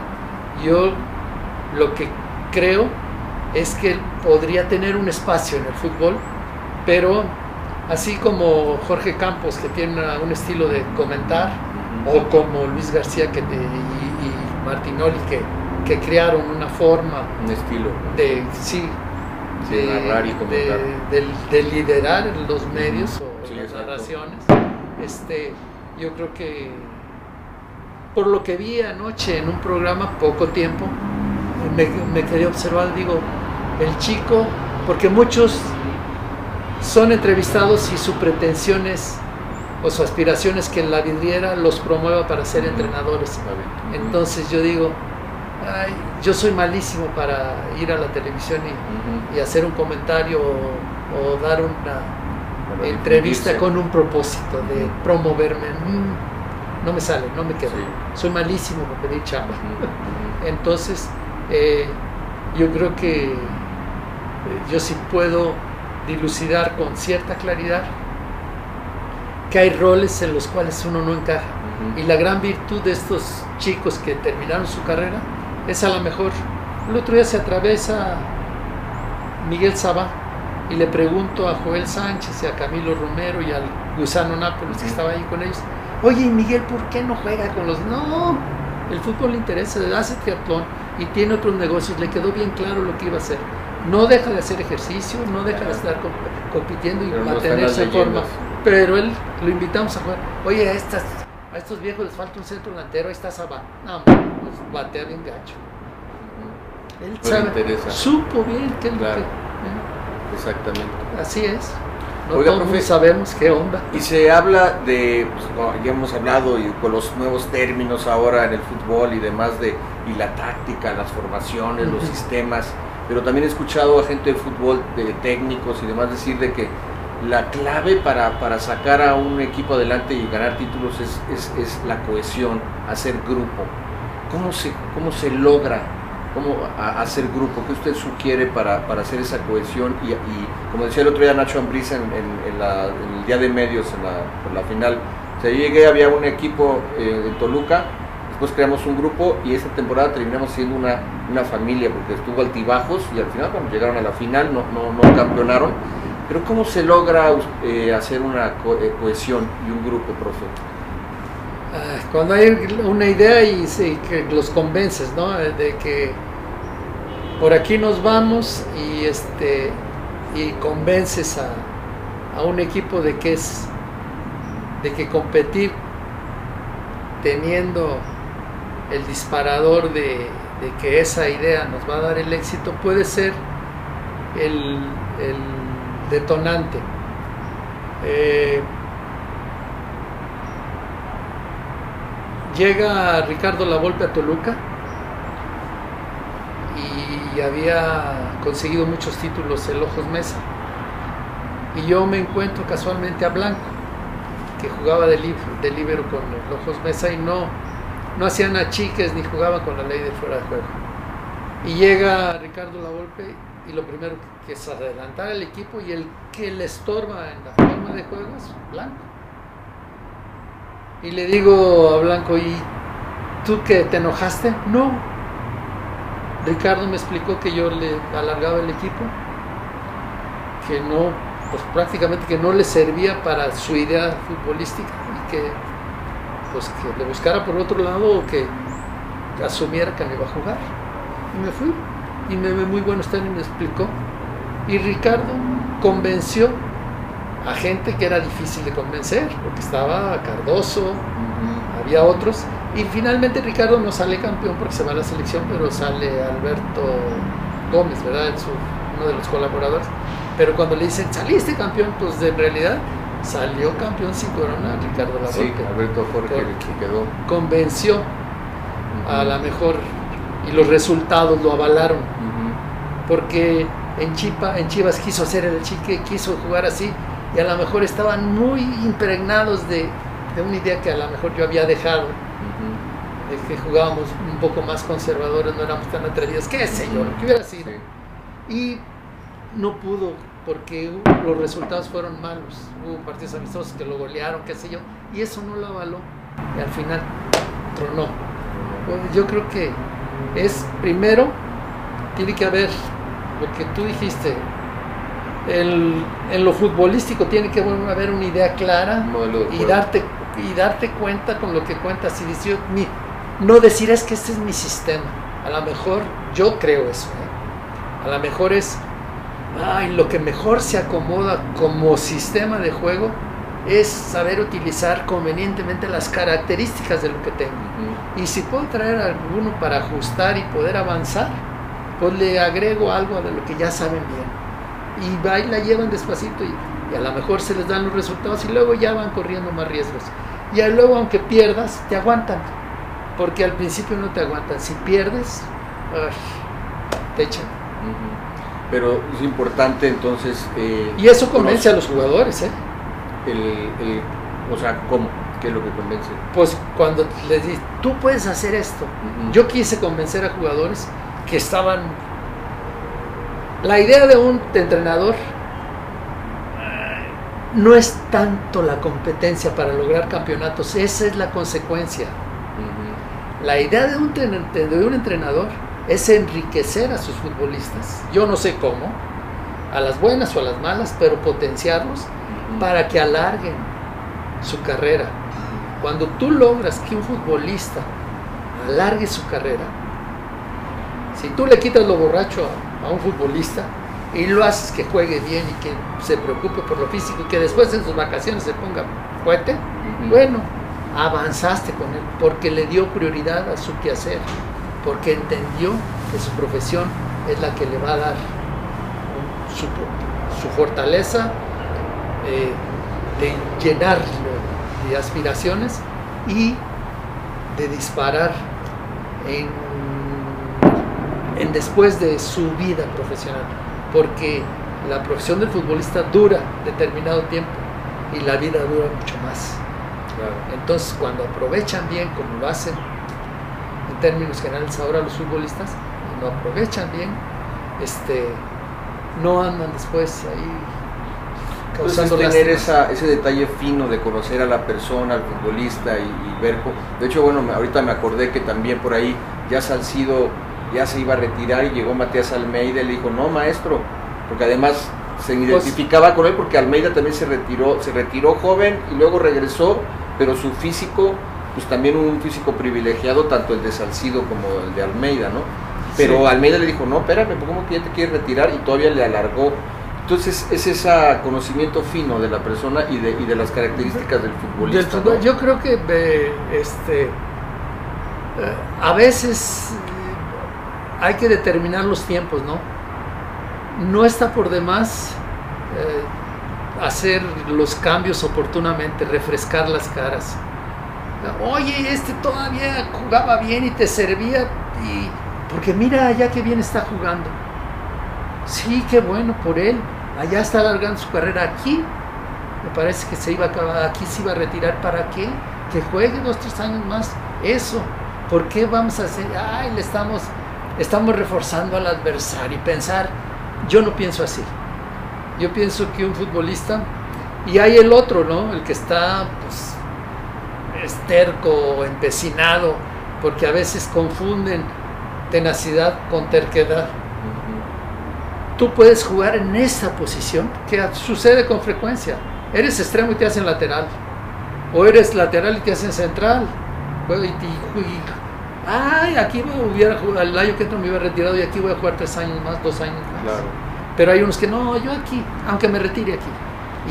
Yo lo que creo es que él podría tener un espacio en el fútbol, pero así como Jorge Campos, que tiene una- un estilo de comentar, o como Luis García que y, y Martinoli, que, que crearon una forma Un estilo. de, Sí, de, narrar y de- comentar. de- de liderar los medios o Sí, las exacto. narraciones. Este, yo creo que por lo que vi anoche en un programa, poco tiempo, me, me quedé observando, digo, el chico, porque muchos son entrevistados y su pretensión es, o su aspiración es que la vidriera los promueva para ser entrenadores. Entonces yo digo, ay, yo soy malísimo para ir a la televisión y, hacer un comentario o, o dar una Para entrevista con un propósito de promoverme. Mm, no me sale, no me quedo. Sí. Soy malísimo para pedir chamba. (laughs) Entonces, eh, yo creo que eh, yo sí puudo dilucidar con cierta claridad que hay roles en los cuales uno no encaja. Y la gran virtud de estos chicos que terminaron su carrera es a lo mejor, el otro día se atraviesa Miguel Sabá y le pregunto a Joel Sánchez y a Camilo Romero y al Gusano Nápoles que estaba ahí con ellos, oye ¿y Miguel, ¿por qué no juega con los... No, el fútbol le interesa, hace triatlón y tiene otros negocios, le quedó bien claro lo que iba a hacer. No deja de hacer ejercicio, no deja de estar comp- compitiendo y Pero mantenerse en forma. Pero él lo invitamos a jugar. Oye, a, estas, a estos viejos les falta un centro delantero, ahí está Sabá. No, pues batea bien gacho. Él le sabe, interesa. supo bien que, Claro. eh, Exactamente. así es. No Oiga, todos profe. sabemos qué onda. Y se habla de, pues, no, ya hemos hablado y con los nuevos términos ahora en el fútbol y demás de y la táctica, las formaciones, los sistemas, pero también he escuchado a gente de fútbol, de técnicos y demás decir de que la clave para, para sacar a un equipo adelante y ganar títulos es, es, es la cohesión, hacer grupo. ¿Cómo se, cómo se logra cómo hacer grupo? ¿Qué usted sugiere para, para hacer esa cohesión? Y, como decía el otro día Nacho Ambriz en, el día de medios, en la, final, o sea, yo llegué, había un equipo eh, en Toluca, después creamos un grupo y esta temporada terminamos siendo una, una familia porque estuvo altibajos y al final cuando llegaron a la final no, no, no campeonaron. Pero ¿cómo se logra eh, hacer una eh, cohesión y un grupo, profe? Cuando hay una idea y, que los convences, ¿no? De que por aquí nos vamos y este y convences a, a un equipo de que es de que competir teniendo el disparador de, de que esa idea nos va a dar el éxito puede ser el, el detonante. Eh, llega Ricardo Lavolpe a Toluca y había conseguido muchos títulos el Ojos Mesa. Y yo me encuentro casualmente a Blanco, que jugaba de, lib- de líbero con el Ojos Mesa y no, no hacían achiques ni jugaba con la ley de fuera de juego. Y llega Ricardo Lavolpe y lo primero que es adelantar al equipo y el que le estorba en la forma de juego es Blanco. Y le digo a Blanco, ¿y tú que te enojaste? No. Ricardo me explicó que yo le alargaba el equipo, que no pues prácticamente que no le servía para su idea futbolística y que pues que le buscara por otro lado o que asumiera que me iba a jugar. Y me fui. Y me ve muy bueno estar y me explicó. Y Ricardo convenció a gente que era difícil de convencer, porque estaba Cardoso, había otros. Y finalmente Ricardo no sale campeón porque se va a la selección, pero sale Alberto Gómez, ¿verdad? uno de los colaboradores. Pero cuando le dicen, saliste campeón, pues en realidad salió campeón sin corona Ricardo Lavolpe. Sí, Alberto Jorge que quedó. Convenció a la mejor y los resultados lo avalaron. Porque en, Chipa, en Chivas quiso hacer el chique, quiso jugar así y a lo mejor estaban muy impregnados de, de una idea que a lo mejor yo había dejado, de que jugábamos un poco más conservadores, no éramos tan atrevidos, qué sé yo, lo que hubiera sido. Y no pudo porque los resultados fueron malos. Hubo partidos amistosos que lo golearon, qué sé yo, y eso no lo avaló. Y al final tronó. Yo creo que es primero, tiene que haber lo que tú dijiste, el, en lo futbolístico tiene que haber una idea clara y darte, y darte cuenta con lo que cuentas y decir, no decir es que este es mi sistema. A lo mejor yo creo eso. ¿eh? A lo mejor es ay, lo que mejor se acomoda como sistema de juego es saber utilizar convenientemente las características de lo que tengo. Y si puedo traer alguno para ajustar y poder avanzar, pues le agrego algo de lo que ya saben bien. Y va y la llevan despacito y, a lo mejor se les dan los resultados y luego ya van corriendo más riesgos. Y luego aunque pierdas, te aguantan. Porque al principio no te aguantan. Si pierdes, te echan. Pero es importante entonces... Eh, y eso convence a los jugadores, ¿eh? El, o sea, ¿cómo? ¿Qué es lo que convence? Pues cuando les dices, tú puedes hacer esto. Yo quise convencer a jugadores que estaban... La idea de un entrenador no es tanto la competencia para lograr campeonatos, esa es la consecuencia. La idea de un, de un entrenador es enriquecer a sus futbolistas. Yo no sé cómo, a las buenas o a las malas, pero potenciarlos para que alarguen su carrera. Cuando tú logras que un futbolista alargue su carrera, si tú le quitas lo borracho a, un futbolista y lo haces que juegue bien y que se preocupe por lo físico y que después en sus vacaciones se ponga fuerte, bueno, avanzaste con él porque le dio prioridad a su quehacer porque entendió que su profesión es la que le va a dar su, fortaleza eh, de llenarlo de aspiraciones y de disparar en, en después de su vida profesional, porque la profesión del futbolista dura determinado tiempo y la vida dura mucho más. Entonces, cuando aprovechan bien, como lo hacen en términos generales ahora los futbolistas no aprovechan bien, este, no andan después ahí causando Entonces, tener esa, ese detalle fino de conocer a la persona, al futbolista y, ver. De hecho, bueno, ahorita me acordé que también por ahí ya Salcido ya se iba a retirar y llegó Matías Almeida y le dijo, no maestro, porque además se pues identificaba con él porque Almeida también se retiró, se retiró joven y luego regresó, pero su físico pues también un físico privilegiado, tanto el de Salcido como el de Almeida, ¿no? Pero Almeida le dijo, no, espérame, ¿cómo que ya te quieres retirar? Y todavía le alargó. Entonces es ese conocimiento fino de la persona y de, y de las características del futbolista. Yo creo que este, eh, a veces hay que determinar los tiempos, ¿no? No está por demás eh, hacer los cambios oportunamente, refrescar las caras oye, este todavía jugaba bien y te servía, y, porque mira allá qué bien está jugando. Sí, qué bueno por él. Allá está alargando su carrera. Aquí me parece que se iba a acabar, aquí se iba a retirar. ¿Para qué? Que juegue dos, tres años más. Eso. ¿Por qué vamos a hacer? Ay, le estamos, estamos reforzando al adversario y pensar. Yo no pienso así. Yo pienso que un futbolista, y hay el otro, ¿no? El que está, pues, esterco, empecinado, porque a veces confunden tenacidad con terquedad. tú puedes jugar en esa posición, que sucede con frecuencia. Eres extremo y te hacen lateral, o eres lateral y te hacen central. Y, y, ay, aquí me hubiera jugado, el año que entró me hubiera retirado y aquí voy a jugar tres años más, dos años más. Claro. Pero hay unos que no, yo aquí, aunque me retire aquí.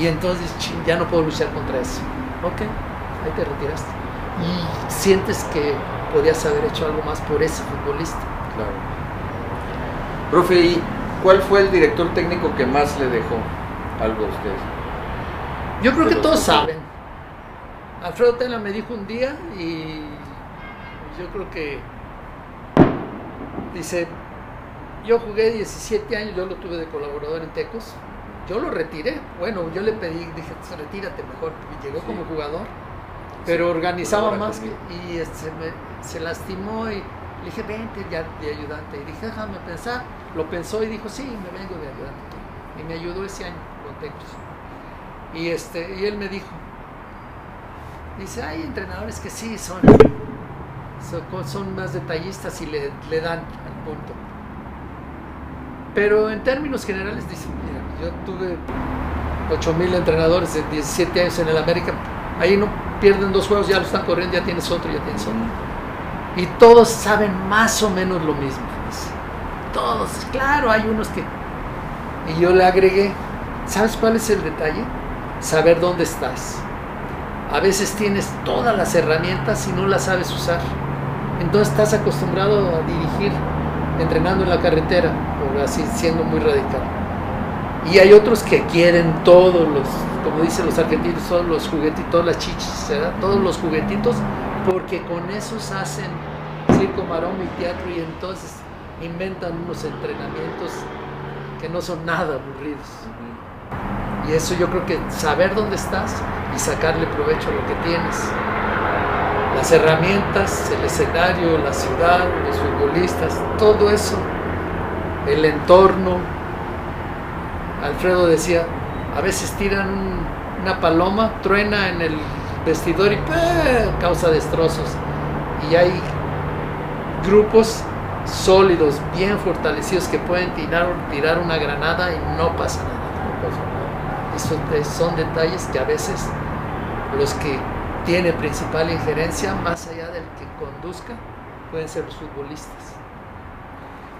Y entonces ching, ya no puedo luchar contra eso. Ok, ahí te retiraste. Y sientes que podías haber hecho algo más por ese futbolista. Claro. Profe, ¿y cuál fue el director técnico que más le dejó algo a ustedes? Yo creo que todos saben. Alfredo Tela me dijo un día y yo creo que dice, yo jugué 17 años, yo lo tuve de colaborador en Tecos, yo lo retiré, bueno, yo le pedí, dije, "Pues, retírate mejor, y llegó Sí. como jugador, pero organizaba más que- y este, me- se lastimó y le dije, vente ya de ayudante, y dije, déjame pensar, lo pensó y dijo, sí, me vengo de ayudante, y me ayudó ese año con Tecos. Y, este, y él me dijo, dice, hay entrenadores que sí son, son, más detallistas y le, le dan al punto. Pero en términos generales, dice, mira, yo tuve 8000 entrenadores de 17 años en el América, ahí no pierden dos juegos, ya lo están corriendo, ya tienes otro, ya tienes otro. Y todos saben más o menos lo mismo. Todos, claro, hay unos que... Y yo le agregué, ¿sabes cuál es el detalle? Saber dónde estás. A veces tienes todas las herramientas y no las sabes usar. Entonces estás acostumbrado a dirigir entrenando en la carretera, por así siendo muy radical. Y hay otros que quieren todos los, como dicen los argentinos, todos los juguetitos, todas las chichis, ¿verdad? todos los juguetitos, porque con esos hacen circo, maroma y teatro y entonces inventan unos entrenamientos que no son nada aburridos. Y eso yo creo que saber dónde estás y sacarle provecho a lo que tienes. Las herramientas, el escenario, la ciudad, los futbolistas, todo eso, el entorno. Alfredo decía, a veces tiran un- una paloma, truena en el vestidor y ¡pah! causa destrozos. Y hay grupos sólidos, bien fortalecidos que pueden tirar, una granada y no pasa nada. no son detalles que a veces los que tienen principal injerencia, más allá del que conduzca, pueden ser los futbolistas.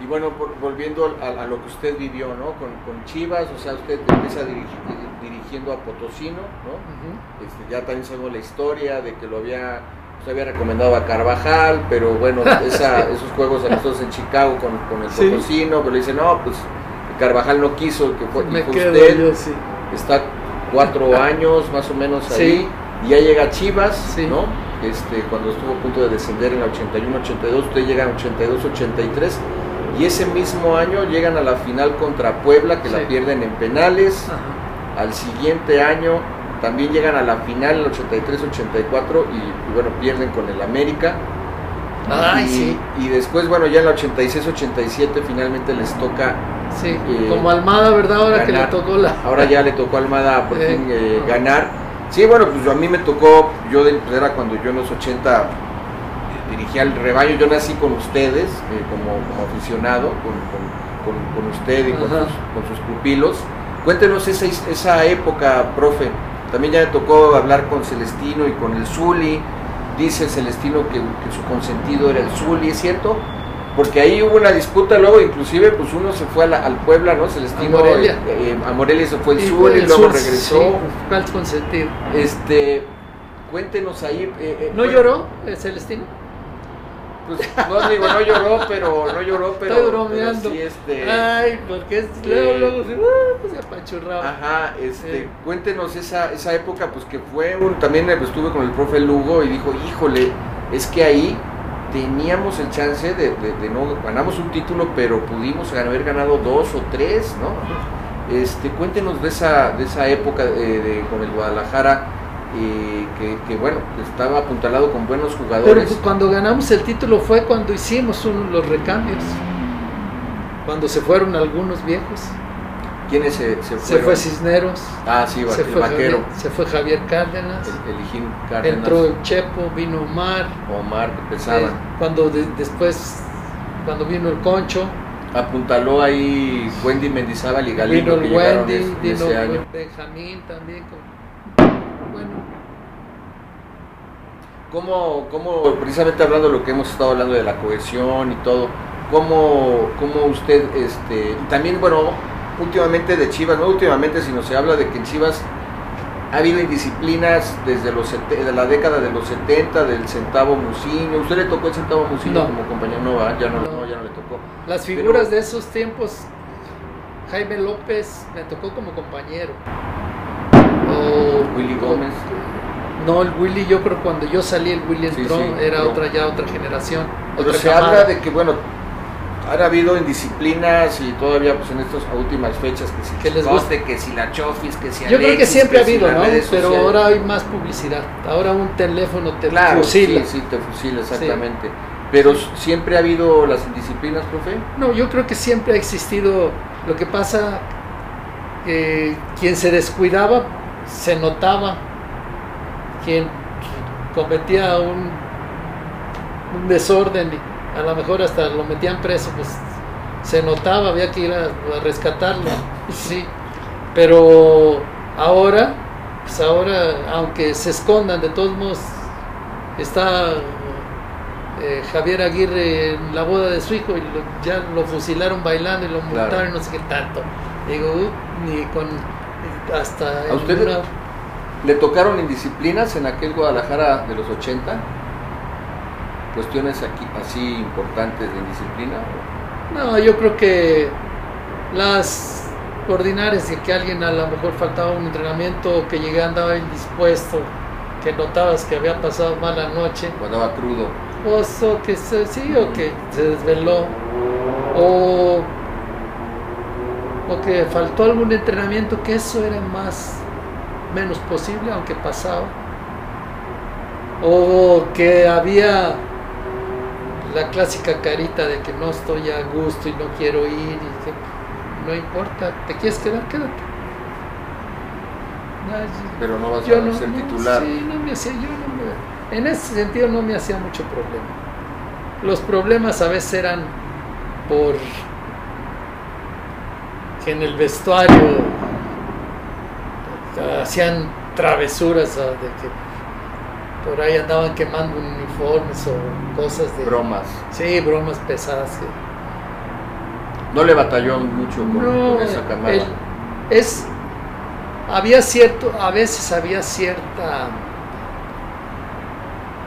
Y bueno, volviendo a, a lo que usted vivió, ¿no? Con, con Chivas, o sea, usted empieza dirigi- dirigiendo a Potosino, ¿no? Este, ya también sabemos la historia de que lo había, usted había recomendado a Carvajal, pero bueno, (laughs) esa- esos juegos amistosos en Chicago con, con el Sí. Potosino, pero le dice, no, pues Carvajal no quiso, que fue, Me dijo quedo usted, yo, sí. está cuatro (laughs) años más o menos Sí. Y ya llega Chivas, Sí. ¿no? Este, cuando estuvo a punto de descender en la 81-82, usted llega en 82-83, y ese mismo año llegan a la final contra Puebla, que Sí. la pierden en penales, Ajá. al siguiente año también llegan a la final en el 83-84 y, y bueno, pierden con el América. Ay, y, sí. y después, bueno, ya en la 86-87 finalmente les toca, Sí, Eh, como Almada, ¿verdad? Ahora que le tocó la... ahora ya le tocó a Almada por (laughs) Eh, fin eh, no. ganar. Sí, bueno, pues a mí me tocó, yo de- pues, era cuando yo en los 80 eh, dirigía el rebaño, yo nací con ustedes eh, como, como aficionado, con, con- con- con usted y sus, con sus pupilos. Cuéntenos esa, esa época, profe. También ya me tocó hablar con Celestino y con el Zuli. Dice Celestino que, que su consentido era el Zuli, ¿es cierto? Porque ahí hubo una disputa, luego inclusive pues uno se fue a la- al Puebla, ¿no? Celestino A Morelia. eh, eh, a Morelia se fue el Y Zuli, el luego sur, regresó. sí, ¿Cuál consentido? Este, cuéntenos ahí. eh, eh, ¿No cuen- lloró el Celestino? Pues, no digo, no lloró, pero no lloró, pero, Estoy pero bromeando. sí, este, Ay, porque es, luego, eh, luego, se- ah, pues se apachurraba. Ajá, este, cuéntenos esa, esa época, pues que fue un, también eh, estuve con el profe Lugo y dijo, híjole, es que ahí teníamos el chance de, no, ganamos un título, pero pudimos haber ganado dos o tres, ¿no? Este, cuéntenos de esa, de esa época eh, con el Guadalajara, eh, que, bueno, estaba apuntalado con buenos jugadores. cuando ganamos el título fue cuando hicimos los recambios. Cuando se fueron algunos viejos. ¿Quiénes se, se Se fue Cisneros, Ah, sí, se el fue, vaquero, Javier, se fue Javier Cárdenas, el, el Cárdenas, entró Chepo, vino Omar. Omar, que pesaban. eh, cuando de- después, cuando vino el Concho, apuntaló ahí Wendy Mendizábal y Galindo Vino el Wendy, es- vino ese año. Benjamín también. con- bueno, ¿Cómo, cómo, precisamente hablando de lo que hemos estado hablando de la cohesión y todo, cómo, cómo usted, este, y también, bueno, últimamente de Chivas, no últimamente, sino se habla de que en Chivas ha habido indisciplinas desde los de la década de los 70, del centavo Muciño. ¿Usted le tocó el centavo Muciño No. como compañero? No, ya no, No. no, ya no le tocó. las Pero- figuras de esos tiempos, Jaime López me tocó como compañero. O, Willy Gómez. No, el Willy, yo creo cuando yo salí, el Willy entró, sí, era otra ya otra generación. Pero otra se camada. habla de que, bueno, han habido indisciplinas y todavía pues en estas últimas fechas que si Que les Chicote, que si la Chofis, que si Yo creo que Alexis, siempre ha habido, ¿no? Pero sociales. ahora hay más publicidad. Ahora un teléfono te Claro, fusila. sí, sí, te fusila, exactamente. Pero siempre ha habido las indisciplinas, profe. No, yo creo que siempre ha existido. Lo que pasa, que quien se descuidaba se notaba. Quien cometía un, un desorden y a lo mejor hasta lo metían preso, pues se notaba, había que ir a, a rescatarlo. (laughs) Sí, pero ahora, pues ahora, aunque se escondan, de todos modos, está eh, Javier Aguirre en la boda de su hijo y lo- ya lo fusilaron bailando y lo multaron Claro. y no sé qué tanto. Digo, uh, ni con hasta ¿A usted una- le tocaron indisciplinas en aquel Guadalajara de los 80? Cuestiones aquí así importantes de indisciplina. No, yo creo que las ordinarias de que alguien a lo mejor faltaba un entrenamiento o que llegué andaba indispuesto, que notabas que había pasado mala noche, O andaba crudo. o, que se, sí, o que se desveló, o, o que faltó algún entrenamiento, que eso era más menos posible, aunque pasaba, o que había la clásica carita de que no estoy a gusto y no quiero ir y que no importa, te quieres quedar, quédate. No, Pero no vas yo a no, ser no, titular. sí, no me hacía, yo no me- en ese sentido no me hacía mucho problema. Los problemas a veces eran por que en el vestuario hacían travesuras de que por ahí andaban quemando uniformes o cosas de Bromas. sí bromas pesadas que No le batalló mucho con, no, con esa camada. el- es había cierto, a veces había cierta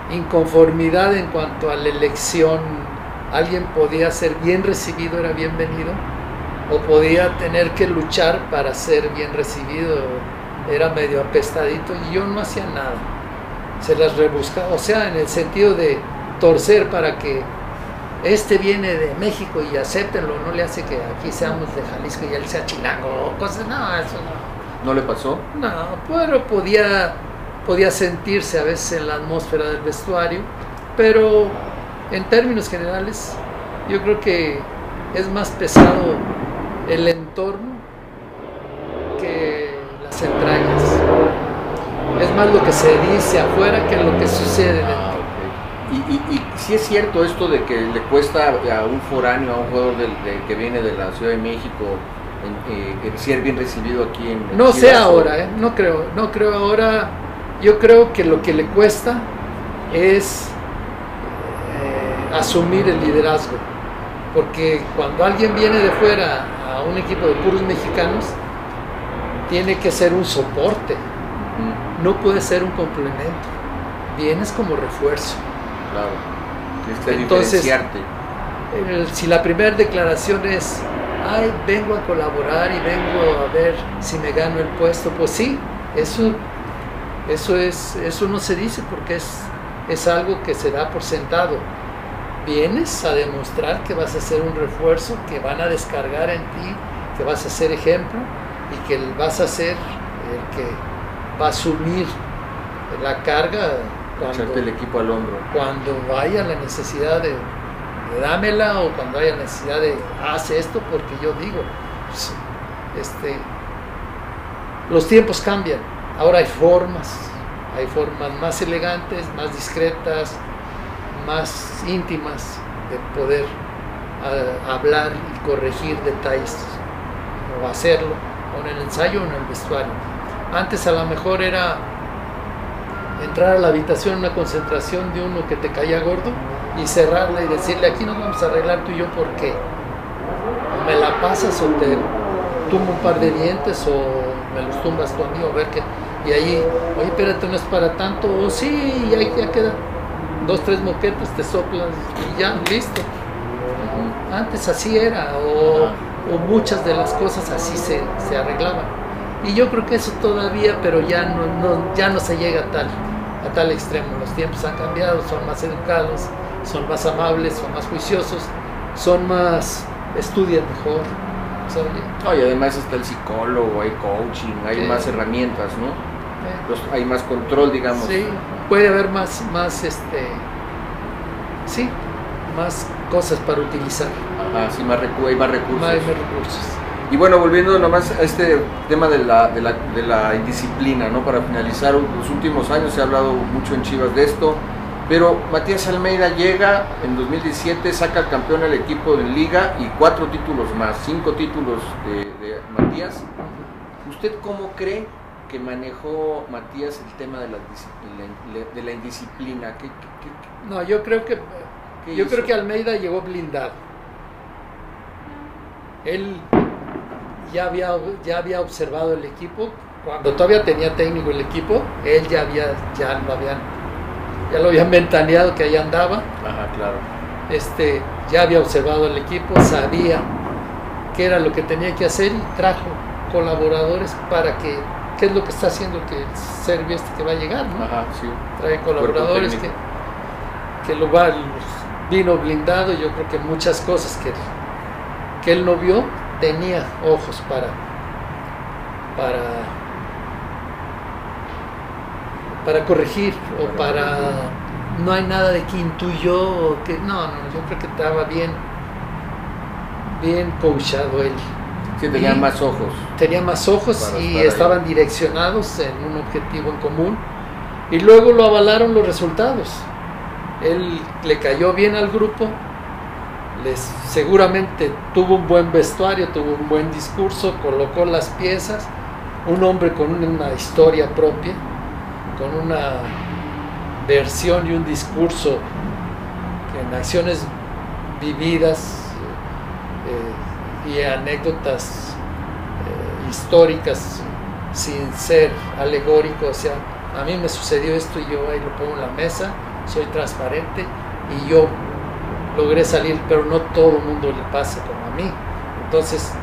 inconformidad en cuanto a la elección. Alguien podía ser bien recibido, era bienvenido, o podía tener que luchar para ser bien recibido, era medio apestadito y yo no hacía nada. Se las rebuscaba, o sea, en el sentido de torcer para que este viene de México y acéptenlo, no le hace que aquí seamos de Jalisco y él sea chilango o cosas, no, eso no. ¿No le pasó? No, pero podía, podía sentirse a veces en la atmósfera del vestuario, pero en términos generales yo creo que es más pesado el entorno que las entrañas. Es más lo que se dice afuera que lo que sucede dentro. Ah, ok. Y, y, y sí es cierto esto de que le cuesta a un foráneo, a un jugador de- que viene de la Ciudad de México, en- eh, ser bien recibido aquí en No sé ahora, ¿eh? no creo, no creo ahora. Yo creo que lo que le cuesta es eh, asumir el liderazgo, porque cuando alguien viene de fuera a un equipo de puros mexicanos, tiene que ser un soporte, no puede ser un complemento. Vienes como refuerzo. claro. Tienes que Entonces- diferenciarte. El- si la primera declaración es, ay, vengo a colaborar y vengo a ver si me gano el puesto, pues sí, eso, eso, es, eso no se dice porque es, es algo que se da por sentado. Vienes a demostrar que vas a ser un refuerzo, que van a descargar en ti, que vas a ser ejemplo y que vas a ser el que va a asumir la carga cuando, Echarte el equipo al hombro. cuando haya la necesidad de, de dámela o cuando haya necesidad de haz esto porque yo digo pues, este los tiempos cambian ahora hay formas hay formas más elegantes más discretas más íntimas de poder a, hablar y corregir detalles o hacerlo o en el ensayo o en el vestuario. Antes a lo mejor era entrar a la habitación una concentración de uno que te caía gordo y cerrarla y decirle aquí nos vamos a arreglar tú y yo porque me la pasas o te tumbo un par de dientes o me los tumbas tú a o ver que y ahí, oye espérate no es para tanto o sí y ahí ya queda. Dos tres moquetas te soplas y ya listo antes así era o, o muchas de las cosas así se, se, arreglaban y yo creo que eso todavía pero ya no, no ya no se llega a tal a tal extremo los tiempos han cambiado son más educados son más amables son más juiciosos son más estudian mejor. No, y además está el psicólogo, hay coaching, hay más herramientas, ¿no? hay más control, digamos. Sí, puede haber más, más, este, sí, más cosas para utilizar. Ajá, sí, más recu hay más recursos. Más, recursos. Y bueno, volviendo nomás a este tema de la, de la, de la indisciplina, ¿no? Para finalizar, los últimos años se ha hablado mucho en Chivas de esto. Pero Matías Almeida llega en 2017, saca campeón al equipo de liga y cuatro títulos más, cinco títulos de, Matías. ¿Usted cómo cree que manejó Matías el tema de la, de la indisciplina? no, yo creo que yo creo que Almeida llegó blindado. Él ya había, ya había observado el equipo, cuando todavía tenía técnico el equipo, él ya había, ya lo habían ya lo habían ventaneado que ahí andaba. Ajá, claro. Este, ya había observado el equipo, sabía qué era lo que tenía que hacer y trajo colaboradores para que, qué es lo que está haciendo que el serbio este que va a llegar, ¿no? Ajá, sí. Trae colaboradores que, que lo va, vino blindado, yo creo que muchas cosas que, que él no vio, tenía ojos para, para para corregir o para, no hay nada de que intuyó que no no yo creo que estaba bien bien coachado él. Sí, tenía más ojos tenía más ojos y estaban direccionados en un objetivo en común. Y luego lo avalaron los resultados. Él le cayó bien al grupo les seguramente tuvo un buen vestuario tuvo un buen discurso colocó las piezas. Un hombre con una historia propia con una versión y un discurso en acciones vividas eh, y anécdotas eh, históricas sin ser alegórico, o sea, a mí me sucedió esto y yo ahí lo pongo en la mesa, soy transparente y yo logré salir, pero no todo el mundo le pasa como a mí. Entonces,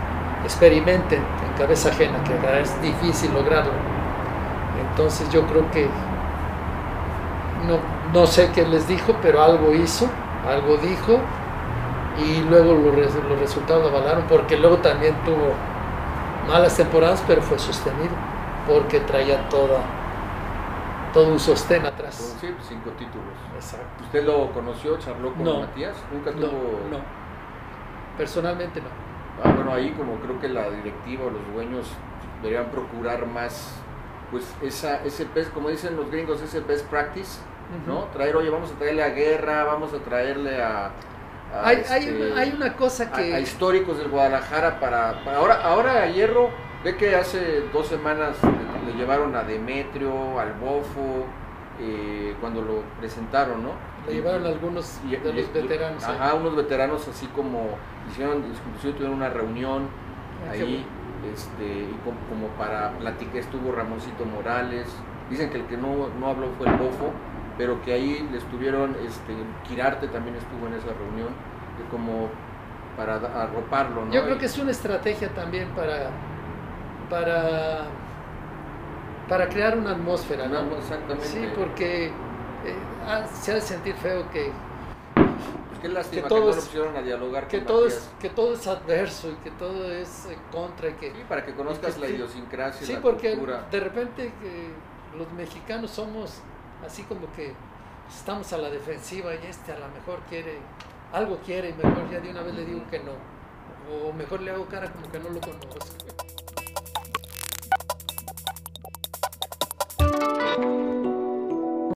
experimenten en cabeza ajena, que es difícil lograrlo entonces yo creo que no, no sé qué les dijo, pero algo hizo, algo dijo y luego los, los resultados avalaron porque luego también tuvo malas temporadas, pero fue sostenido porque traía toda todo un sostén atrás. Sí, cinco títulos. Exacto. ¿Usted lo conoció, charló con Matías? ¿Nunca tuvo...? No, personalmente no. Ah, bueno, ahí como creo que la directiva o los dueños deberían procurar más pues esa, ese best, como dicen los gringos, ese best practice, ¿no? Traer, oye, vamos a traerle a guerra, vamos a traerle a... hay, este, hay, una cosa que... A, históricos del Guadalajara para, ahora, ahora a Hierro, ve que hace dos semanas le, llevaron a Demetrio, al Bofo, eh, cuando lo presentaron, ¿no? Le llevaron algunos de los veteranos. Ajá, unos veteranos así como hicieron, inclusive tuvieron una reunión ah, ahí este, y como, para platicar estuvo Ramoncito Morales, dicen que el que no, no habló fue el Bofo, pero que ahí le estuvieron, este, Quirarte también estuvo en esa reunión, como para arroparlo. Yo creo que es una estrategia también para, para, para crear una atmósfera, ¿no? Exactamente. Sí, porque eh, ah, se ha de sentir feo que Qué lástima que, todo a dialogar que todo es que todo es adverso y que todo es eh, contra y que sí para que conozcas la idiosincrasia sí porque de repente que los mexicanos somos así como que estamos a la defensiva y este a lo mejor quiere algo quiere y mejor ya de una vez le digo que no. O mejor le hago cara como que no lo conozco Thank you.